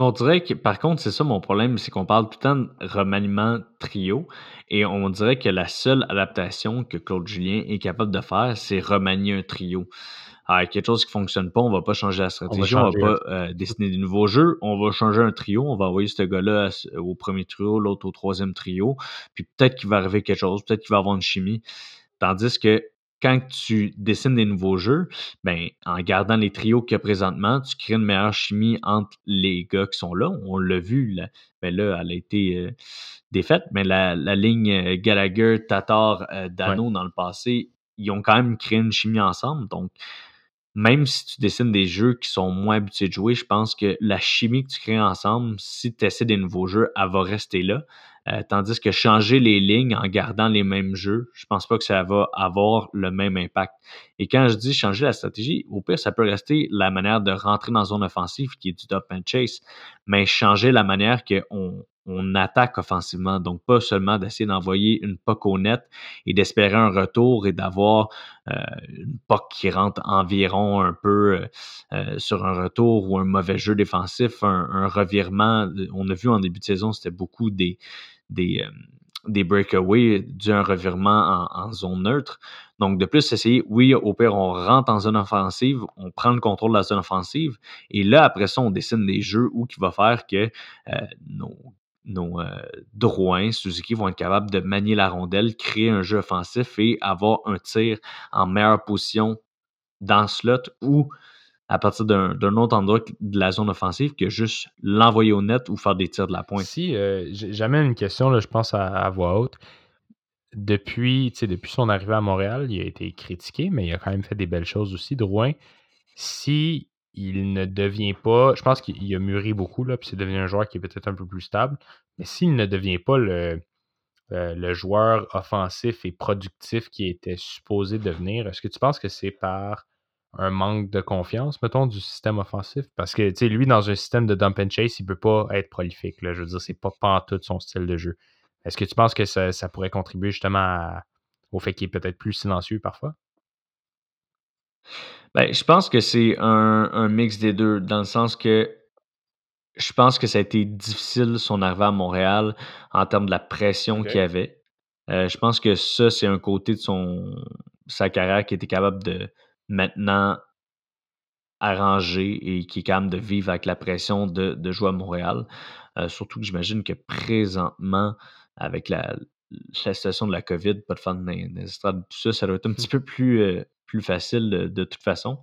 On dirait que, par contre, c'est ça mon problème, c'est qu'on parle tout le temps de remaniement trio et on dirait que la seule adaptation que Claude Julien est capable de faire, c'est remanier un trio quelque chose qui fonctionne pas, on va pas changer la stratégie, on va, pas euh, dessiner des nouveaux jeux, on va changer un trio, on va envoyer ce gars-là au premier trio, l'autre au troisième trio, puis peut-être qu'il va arriver quelque chose, peut-être qu'il va avoir une chimie. Tandis que quand tu dessines des nouveaux jeux, ben, en gardant les trios qu'il y a présentement, tu crées une meilleure chimie entre les gars qui sont là. On l'a vu, là, ben là, elle a été euh, défaite, mais la, ligne euh, Gallagher, Tatar, Dano dans le passé, ils ont quand même créé une chimie ensemble. Donc, même si tu dessines des jeux qui sont moins habitués de jouer, je pense que la chimie que tu crées ensemble, si tu essaies des nouveaux jeux, elle va rester là. Euh, tandis que changer les lignes en gardant les mêmes jeux, je pense pas que ça va avoir le même impact. Et quand je dis changer la stratégie, au pire, ça peut rester la manière de rentrer dans zone offensive qui est du top and chase, mais changer la manière qu'on on attaque offensivement. Donc, pas seulement d'essayer d'envoyer une POC au net et d'espérer un retour et d'avoir euh, une POC qui rentre environ un peu euh, euh, sur un retour ou un mauvais jeu défensif, un, revirement. On a vu en début de saison, c'était beaucoup des, breakaways dû à un revirement en, zone neutre. Donc, de plus, essayer, oui, au pire, on rentre en zone offensive, on prend le contrôle de la zone offensive, et là, après ça, on dessine des jeux où qui va faire que nos nos euh, Drouin, Suzuki vont être capables de manier la rondelle, créer un jeu offensif et avoir un tir en meilleure position dans le slot ou à partir d'un autre endroit de la zone offensive que juste l'envoyer au net ou faire des tirs de la pointe. Si, euh, j'amène une question, je pense à, voix haute. depuis, depuis son arrivée à Montréal, il a été critiqué, mais il a quand même fait des belles choses aussi. Drouin, si il ne devient pas, je pense qu'il a mûri beaucoup, là, puis c'est devenu un joueur qui est peut-être un peu plus stable, mais s'il ne devient pas le, euh, joueur offensif et productif qui était supposé devenir, est-ce que tu penses que c'est par un manque de confiance, mettons, du système offensif? Parce que, tu sais, lui, dans un système de dump and chase, il ne peut pas être prolifique. Là. Je veux dire, c'est pas tout son style de jeu. Est-ce que tu penses que ça, pourrait contribuer justement au fait qu'il est peut-être plus silencieux parfois? Ben, je pense que c'est un, mix des deux, dans le sens que je pense que ça a été difficile son arrivée à Montréal en termes de la pression qu'il qu'il avait. Euh, je pense que ça, c'est un côté de son sa carrière qui était capable de maintenant arranger et qui est capable de vivre avec la pression de, jouer à Montréal. Euh, surtout que j'imagine que présentement, avec la, situation de la COVID, pas de fan tout ça, ça doit être un petit peu plus, euh, plus facile de, toute façon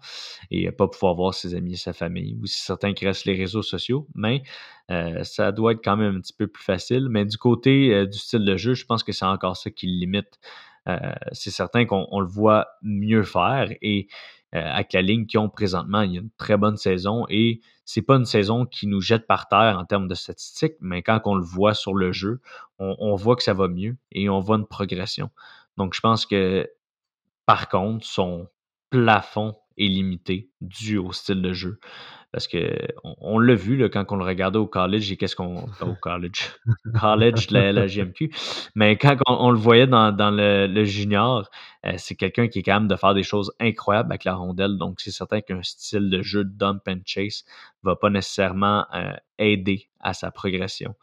et pas pouvoir voir ses amis et sa famille. Ou si certains qui restent les réseaux sociaux, mais euh, ça doit être quand même un petit peu plus facile. Mais du côté euh, du style de jeu, je pense que c'est encore ça qui limite. Euh, c'est certain qu'on le voit mieux faire et avec la ligne qu'ils ont présentement, il y a une très bonne saison et c'est pas une saison qui nous jette par terre en termes de statistiques, mais quand on le voit sur le jeu, on voit que ça va mieux et on voit une progression. Donc, je pense que par contre, son plafond est limité dû au style de jeu. Parce que on, l'a vu là, quand on le regardait au college et qu'est-ce qu'on. Au college. college de la, GMQ. Mais quand on, le voyait dans, le, junior, euh, c'est quelqu'un qui est capable de faire des choses incroyables avec la rondelle. Donc, c'est certain qu'un style de jeu de dump and chase ne va pas nécessairement euh, aider à sa progression.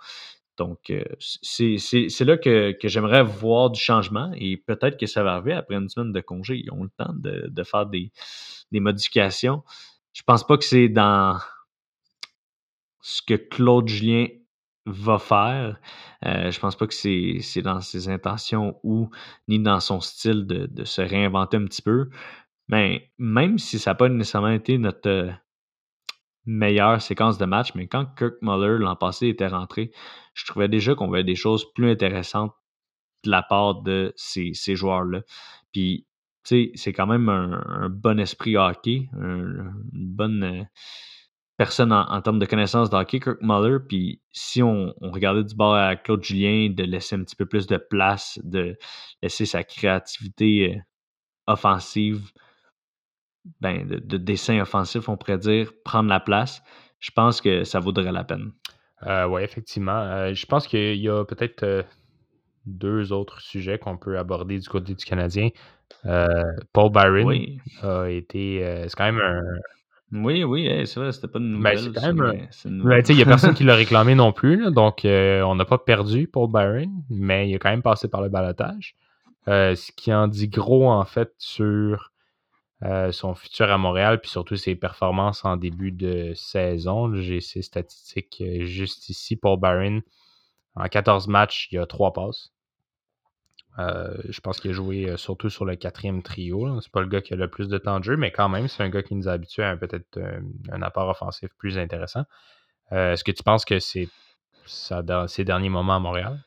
Donc, euh, c'est là que, j'aimerais voir du changement et peut-être que ça va arriver après une semaine de congé. Ils ont le temps de, faire des, modifications. Je pense pas que c'est dans ce que Claude Julien va faire. Euh, je pense pas que c'est dans ses intentions ou ni dans son style de, de, se réinventer un petit peu. Mais même si ça n'a pas nécessairement été notre, meilleure séquence de match, mais quand Kirk Muller l'an passé était rentré, je trouvais déjà qu'on voyait des choses plus intéressantes de la part de ces, joueurs-là. Puis, tu sais, c'est quand même un, bon esprit hockey, une bonne euh, personne en, termes de connaissances de hockey, Kirk Muller. Puis, si on, on, regardait du bord à Claude Julien, de laisser un petit peu plus de place, de laisser sa créativité euh, offensive ben, de, dessin offensif, on pourrait dire, prendre la place, je pense que ça vaudrait la peine. Euh, oui, effectivement. Euh, je pense qu'il y a peut-être euh, deux autres sujets qu'on peut aborder du côté du Canadien. Paul Byron a été. c'est quand même un. Oui, oui, c'est vrai, c'était pas une ben, nouvelle. c'est quand même Il n'y a personne qui l'a réclamé non plus, donc on n'a pas perdu Paul Byron, mais il a quand même passé par le balotage. ce qui en dit gros, en fait, sur euh, son futur à Montréal, puis surtout ses performances en début de saison. J'ai ses statistiques euh, juste ici. Paul Barron, en 14 matchs, il a 3 passes. Euh, je pense qu'il a joué surtout sur le quatrième trio. C'est pas le gars qui a le plus de temps de jeu, mais quand même, c'est un gars qui nous a à peut-être un, apport offensif plus intéressant. Est-ce que tu penses que c'est ses derniers moments à Montréal?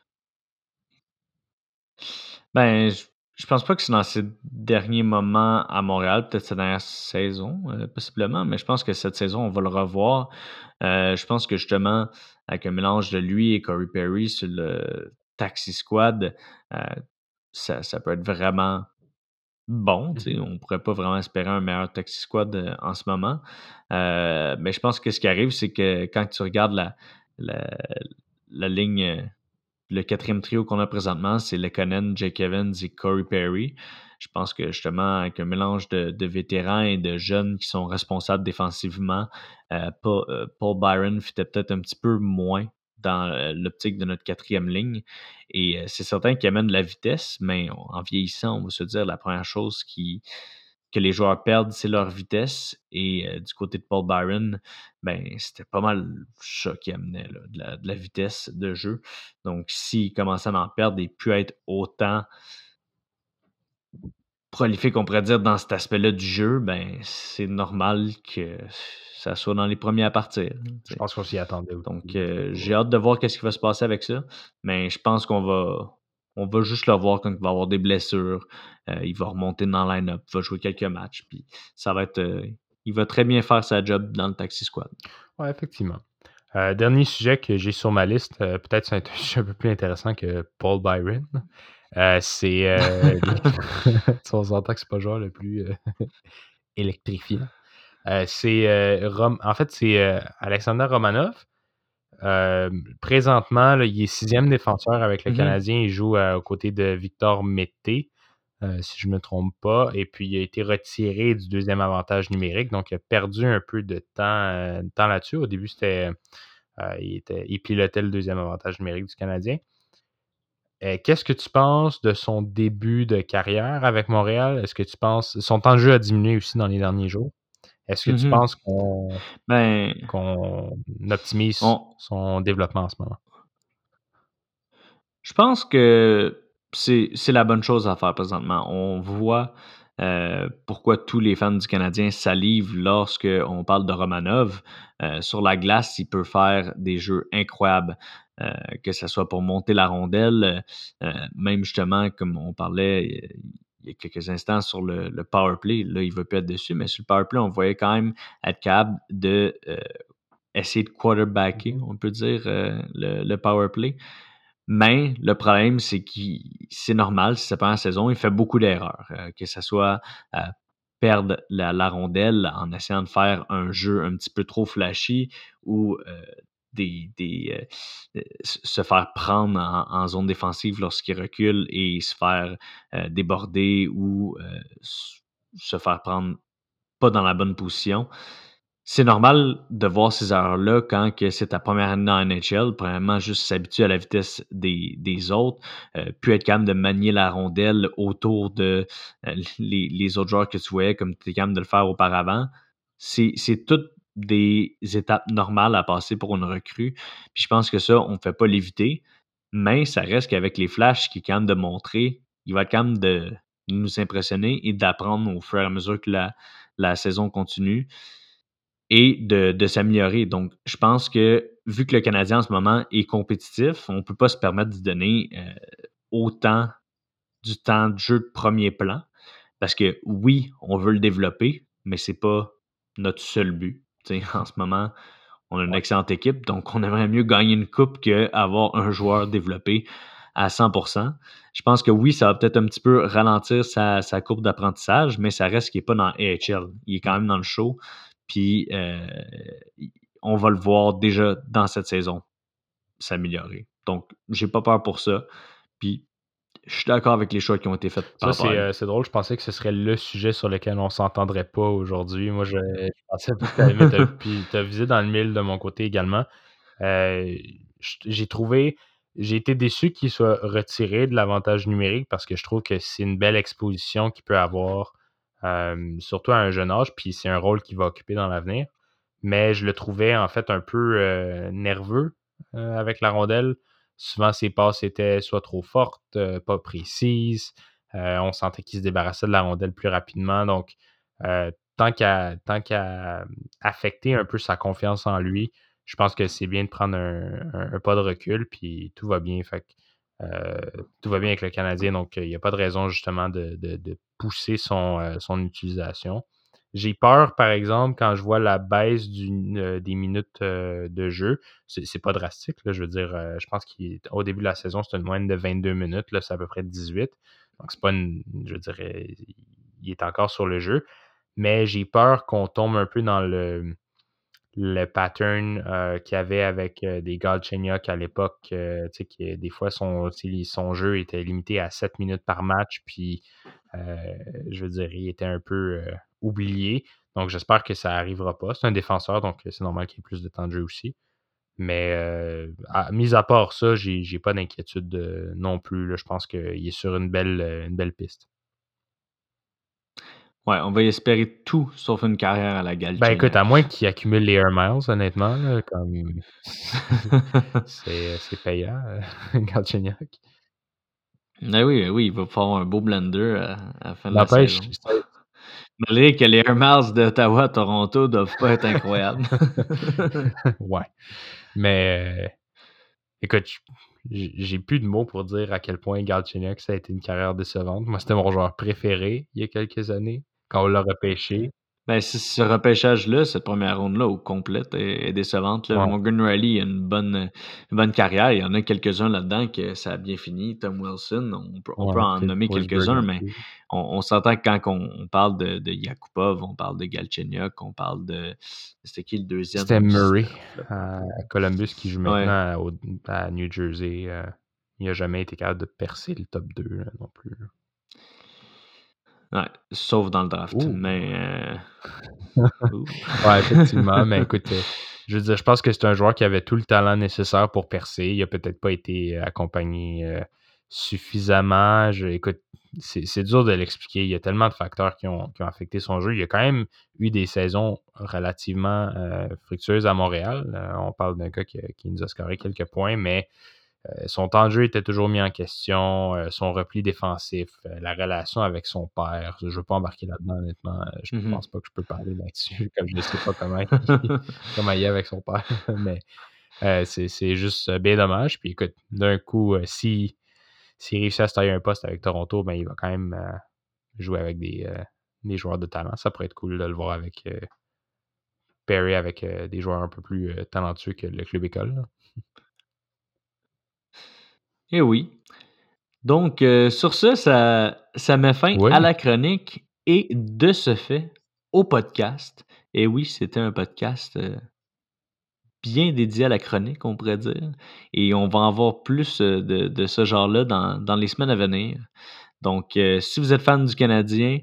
Ben, je pense pas que c'est dans ces derniers moments à Montréal, peut-être cette dernière saison, euh, possiblement, mais je pense que cette saison, on va le revoir. Euh, je pense que justement, avec un mélange de lui et Corey Perry sur le Taxi Squad, euh, ça, ça, peut être vraiment bon. Mm-hmm. On ne pourrait pas vraiment espérer un meilleur Taxi Squad en ce moment. mais je pense que ce qui arrive, c'est que quand tu regardes la, la, la ligne le quatrième trio qu'on a présentement, c'est Lekonen, Jake Evans et Corey Perry. Je pense que justement, avec un mélange de, vétérans et de jeunes qui sont responsables défensivement, euh, euh, Paul, Byron fitait peut-être un petit peu moins dans euh, l'optique de notre quatrième ligne. Et c'est certain qu'il amène de la vitesse, mais en vieillissant, on va se dire la première chose qui, que les joueurs perdent, c'est leur vitesse. Et euh, du côté de Paul Byron, ben, c'était pas mal ça qui amenait de, la, vitesse de jeu. Donc, s'il commençait à en perdre et plus être autant prolifique, on pourrait dire, dans cet aspect-là du jeu, ben, c'est normal que ça soit dans les premiers à partir. Je pense qu'on s'y attendait. Donc, euh, j'ai hâte de voir ce qui va se passer avec ça. Mais je pense qu'on va on va juste le voir quand il va avoir des blessures. Euh, il va remonter dans le line-up, il va jouer quelques matchs, puis ça va être. Euh, il va très bien faire sa job dans le taxi squad. Oui, effectivement. dernier sujet que j'ai sur ma liste, peut-être c'est un sujet un peu plus intéressant que Paul Byron. c'est. on s'entend que c'est pas le joueur le plus électrifiant. c'est. en fait, c'est Alexander Romanov présentement, il est sixième défenseur avec le mmh Canadien. Il joue aux côtés de Victor Mété, si je ne me trompe pas. Et puis, il a été retiré du deuxième avantage numérique. Donc, il a perdu un peu de temps, temps là-dessus. Au début, c'était, il, était, il pilotait le deuxième avantage numérique du Canadien. Qu'est-ce que tu penses de son début de carrière avec Montréal? Est-ce que tu penses. Son temps de jeu a diminué aussi dans les derniers jours? Est-ce que tu mmh penses qu'on ben, optimise son développement en ce moment? Je pense que c'est la bonne chose à faire présentement. On voit euh, pourquoi tous les fans du Canadien salivent lorsqu'on parle de Romanov. Euh, sur la glace, il peut faire des jeux incroyables, euh, que ce soit pour monter la rondelle, même justement, comme on parlait, il y a quelques instants sur le, power play. Là, il ne veut plus être dessus, mais sur le power play, on voyait quand même être capable de euh, essayer de quarterbacker, mm-hmm. on peut dire, euh, le, power play. Mais le problème, c'est que c'est normal, si c'est pas la saison, il fait beaucoup d'erreurs. Euh, que ce soit perdre la, rondelle en essayant de faire un jeu un petit peu trop flashy ou des, euh, se faire prendre en, zone défensive lorsqu'il recule et se faire euh, déborder ou euh, se faire prendre pas dans la bonne position. C'est normal de voir ces erreurs-là quand c'est ta première année la NHL. Premièrement, juste s'habituer à la vitesse des, autres, puis être capable de manier la rondelle autour de les, autres joueurs que tu voyais comme tu étais capable de le faire auparavant. C'est tout des étapes normales à passer pour une recrue. Puis je pense que ça, on ne fait pas l'éviter, mais ça reste qu'avec les flashs qui est quand même de montrer, il va quand même de nous impressionner et d'apprendre au fur et à mesure que la, la saison continue et de, s'améliorer. Donc, je pense que vu que le Canadien en ce moment est compétitif, on ne peut pas se permettre de donner euh, autant du temps de jeu de premier plan. Parce que oui, on veut le développer, mais ce n'est pas notre seul but en ce moment, on a une excellente équipe, donc on aimerait mieux gagner une coupe qu'avoir un joueur développé à 100%. Je pense que oui, ça va peut-être un petit peu ralentir sa, courbe d'apprentissage, mais ça reste qu'il n'est pas dans AHL. Il est quand même dans le show. Puis euh, on va le voir déjà dans cette saison s'améliorer. Donc, j'ai pas peur pour ça. Puis je suis d'accord avec les choix qui ont été faits. Ça, euh, c'est, drôle. Je pensais que ce serait le sujet sur lequel on s'entendrait pas aujourd'hui. Moi, je, pensais que tu as visé dans le mille de mon côté également. Euh, j'ai trouvé, j'ai été déçu qu'il soit retiré de l'avantage numérique parce que je trouve que c'est une belle exposition qu'il peut avoir, euh, surtout à un jeune âge, puis c'est un rôle qu'il va occuper dans l'avenir. Mais je le trouvais en fait un peu nerveux avec la rondelle. Souvent, ses passes étaient soit trop fortes, euh, pas précises. Euh, on sentait qu'il se débarrassait de la rondelle plus rapidement. Donc, euh, tant qu'à affecter un peu sa confiance en lui, je pense que c'est bien de prendre un, pas de recul, puis tout va bien. Tout va bien avec le Canadien, donc il n'y a pas de raison justement de, pousser son utilisation. J'ai peur, par exemple, quand je vois la baisse euh, des minutes euh, de jeu. C'est pas drastique, je veux dire, euh, je pense qu'au début de la saison, c'était une moyenne de 22 minutes, là, c'est à peu près 18. Donc, c'est pas une. Je dirais, il est encore sur le jeu. Mais j'ai peur qu'on tombe un peu dans le, le pattern qu'il y avait avec des Galchenyuk à l'époque. tu sais, des fois, son, son jeu était limité à 7 minutes par match. Puis, je veux dire, il était un peu oublié. Donc, j'espère que ça n'arrivera pas. C'est un défenseur, donc c'est normal qu'il ait plus de temps de jeu aussi. Mais, euh, à, mis à part ça, j'ai pas d'inquiétude euh, non plus. Je pense qu'il est sur euh, une belle piste. Ouais, on va y espérer tout sauf une carrière à la Galchenyuk. Ben écoute, à moins qu'il accumule les Air Miles, honnêtement, comme c'est payant, Galchenyuk. Ben oui, oui, il va faire un beau blender à, la fin de la saison. Malgré que les Air Miles d'Ottawa à Toronto doivent pas être incroyables. ouais. Mais euh, écoute, j'ai j'ai plus de mots pour dire à quel point Galchenyuk, ça a été une carrière décevante. Moi, c'était mon joueur préféré il y a quelques années, quand on l'a repêché. Ben, ce repêchage-là, cette première ronde-là au complète est, est décevante. Là. Ouais. Morgan Riley a une bonne, une bonne carrière. Il y en a quelques-uns là-dedans que ça a bien fini. Tom Wilson, on peut, on Ouais, peut en nommer quelques-uns, mais on, on s'entend que quand on, on parle de, de Yakupov, on parle de Galchenyuk, on parle de... C'était qui le deuxième? C'était Murray C'était- à Columbus qui joue Ouais. maintenant au- à New Jersey. euh, il n'a jamais été capable de percer le top 2 là, non plus. Ouais, sauf dans le draft. Ouh. Mais... euh. Ouais, effectivement. mais écoute, euh, je veux dire, je pense que c'est un joueur qui avait tout le talent nécessaire pour percer. Il a peut-être pas été accompagné euh, suffisamment. Je- écoute, c'est c'est dur de l'expliquer. Il y a tellement de facteurs qui ont, qui ont affecté son jeu. Il a quand même eu des saisons relativement euh, fructueuses à Montréal. Euh, on parle d'un gars qui, qui nous a scoré quelques points, mais euh, son temps de jeu était toujours mis en question, euh, son repli défensif, euh, la relation avec son père. Je ne veux pas embarquer là-dedans, honnêtement. Euh, Je ne Mhm. pense pas que je peux parler là-dessus, comme je ne sais pas comment il, comment il est avec son père. Mais euh, c'est juste euh, bien dommage. Puis écoute, d'un coup, euh, si s'il réussit à se tailler un poste avec Toronto, ben, il va quand même euh, jouer avec des, euh, des joueurs de talent. Ça pourrait être cool de le voir avec euh, Perry, avec euh, des joueurs un peu plus euh, talentueux que le club école. là. Eh oui. Donc, euh, sur ça, ça, ça met fin Oui. à la chronique et de ce fait au podcast. Et oui, c'était un podcast euh, bien dédié à la chronique, on pourrait dire. Et on va en voir plus euh, de, de ce genre-là dans, dans les semaines à venir. Donc, si vous êtes fan du Canadien,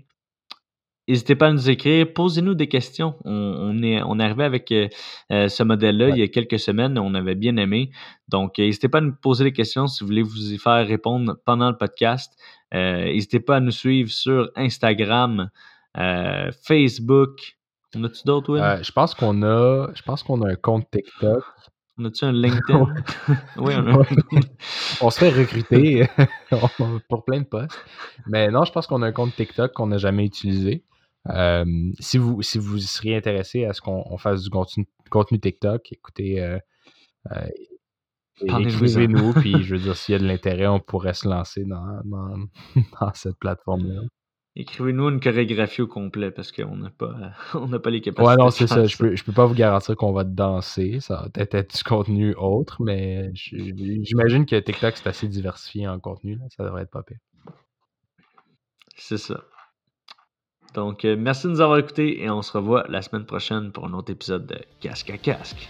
n'hésitez pas à nous écrire, posez-nous des questions. On, on est, on est arrivé avec euh, euh, ce modèle-là il y a quelques semaines, on avait bien aimé. Donc, euh, n'hésitez pas à nous poser des questions si vous voulez vous y faire répondre pendant le podcast. Euh, n'hésitez pas à nous suivre sur Instagram, euh, Facebook. On a-tu d'autres, Will? Je pense qu'on a, je pense qu'on a un compte TikTok. On a-tu un LinkedIn? oui, on a. On se fait recruter pour plein de postes. Mais non, je pense qu'on a un compte TikTok qu'on n'a jamais utilisé. Euh, si, vous, si vous seriez intéressé à ce qu'on on fasse du contenu, contenu TikTok, écoutez, euh, euh, écrivez-nous, puis je veux dire, s'il y a de l'intérêt, on pourrait se lancer dans, dans, dans cette plateforme-là. Écrivez-nous une chorégraphie au complet parce qu'on n'a pas, on n'a pas les capacités. Ouais, non, c'est ça. Je peux, je peux pas vous garantir qu'on va danser. Ça va peut-être être du contenu autre, mais j'imagine que TikTok, c'est assez diversifié en contenu. là. Ça devrait être pas pire. C'est ça. Donc, euh, merci de nous avoir écoutés et on se revoit la semaine prochaine pour un autre épisode de Casque à Casque.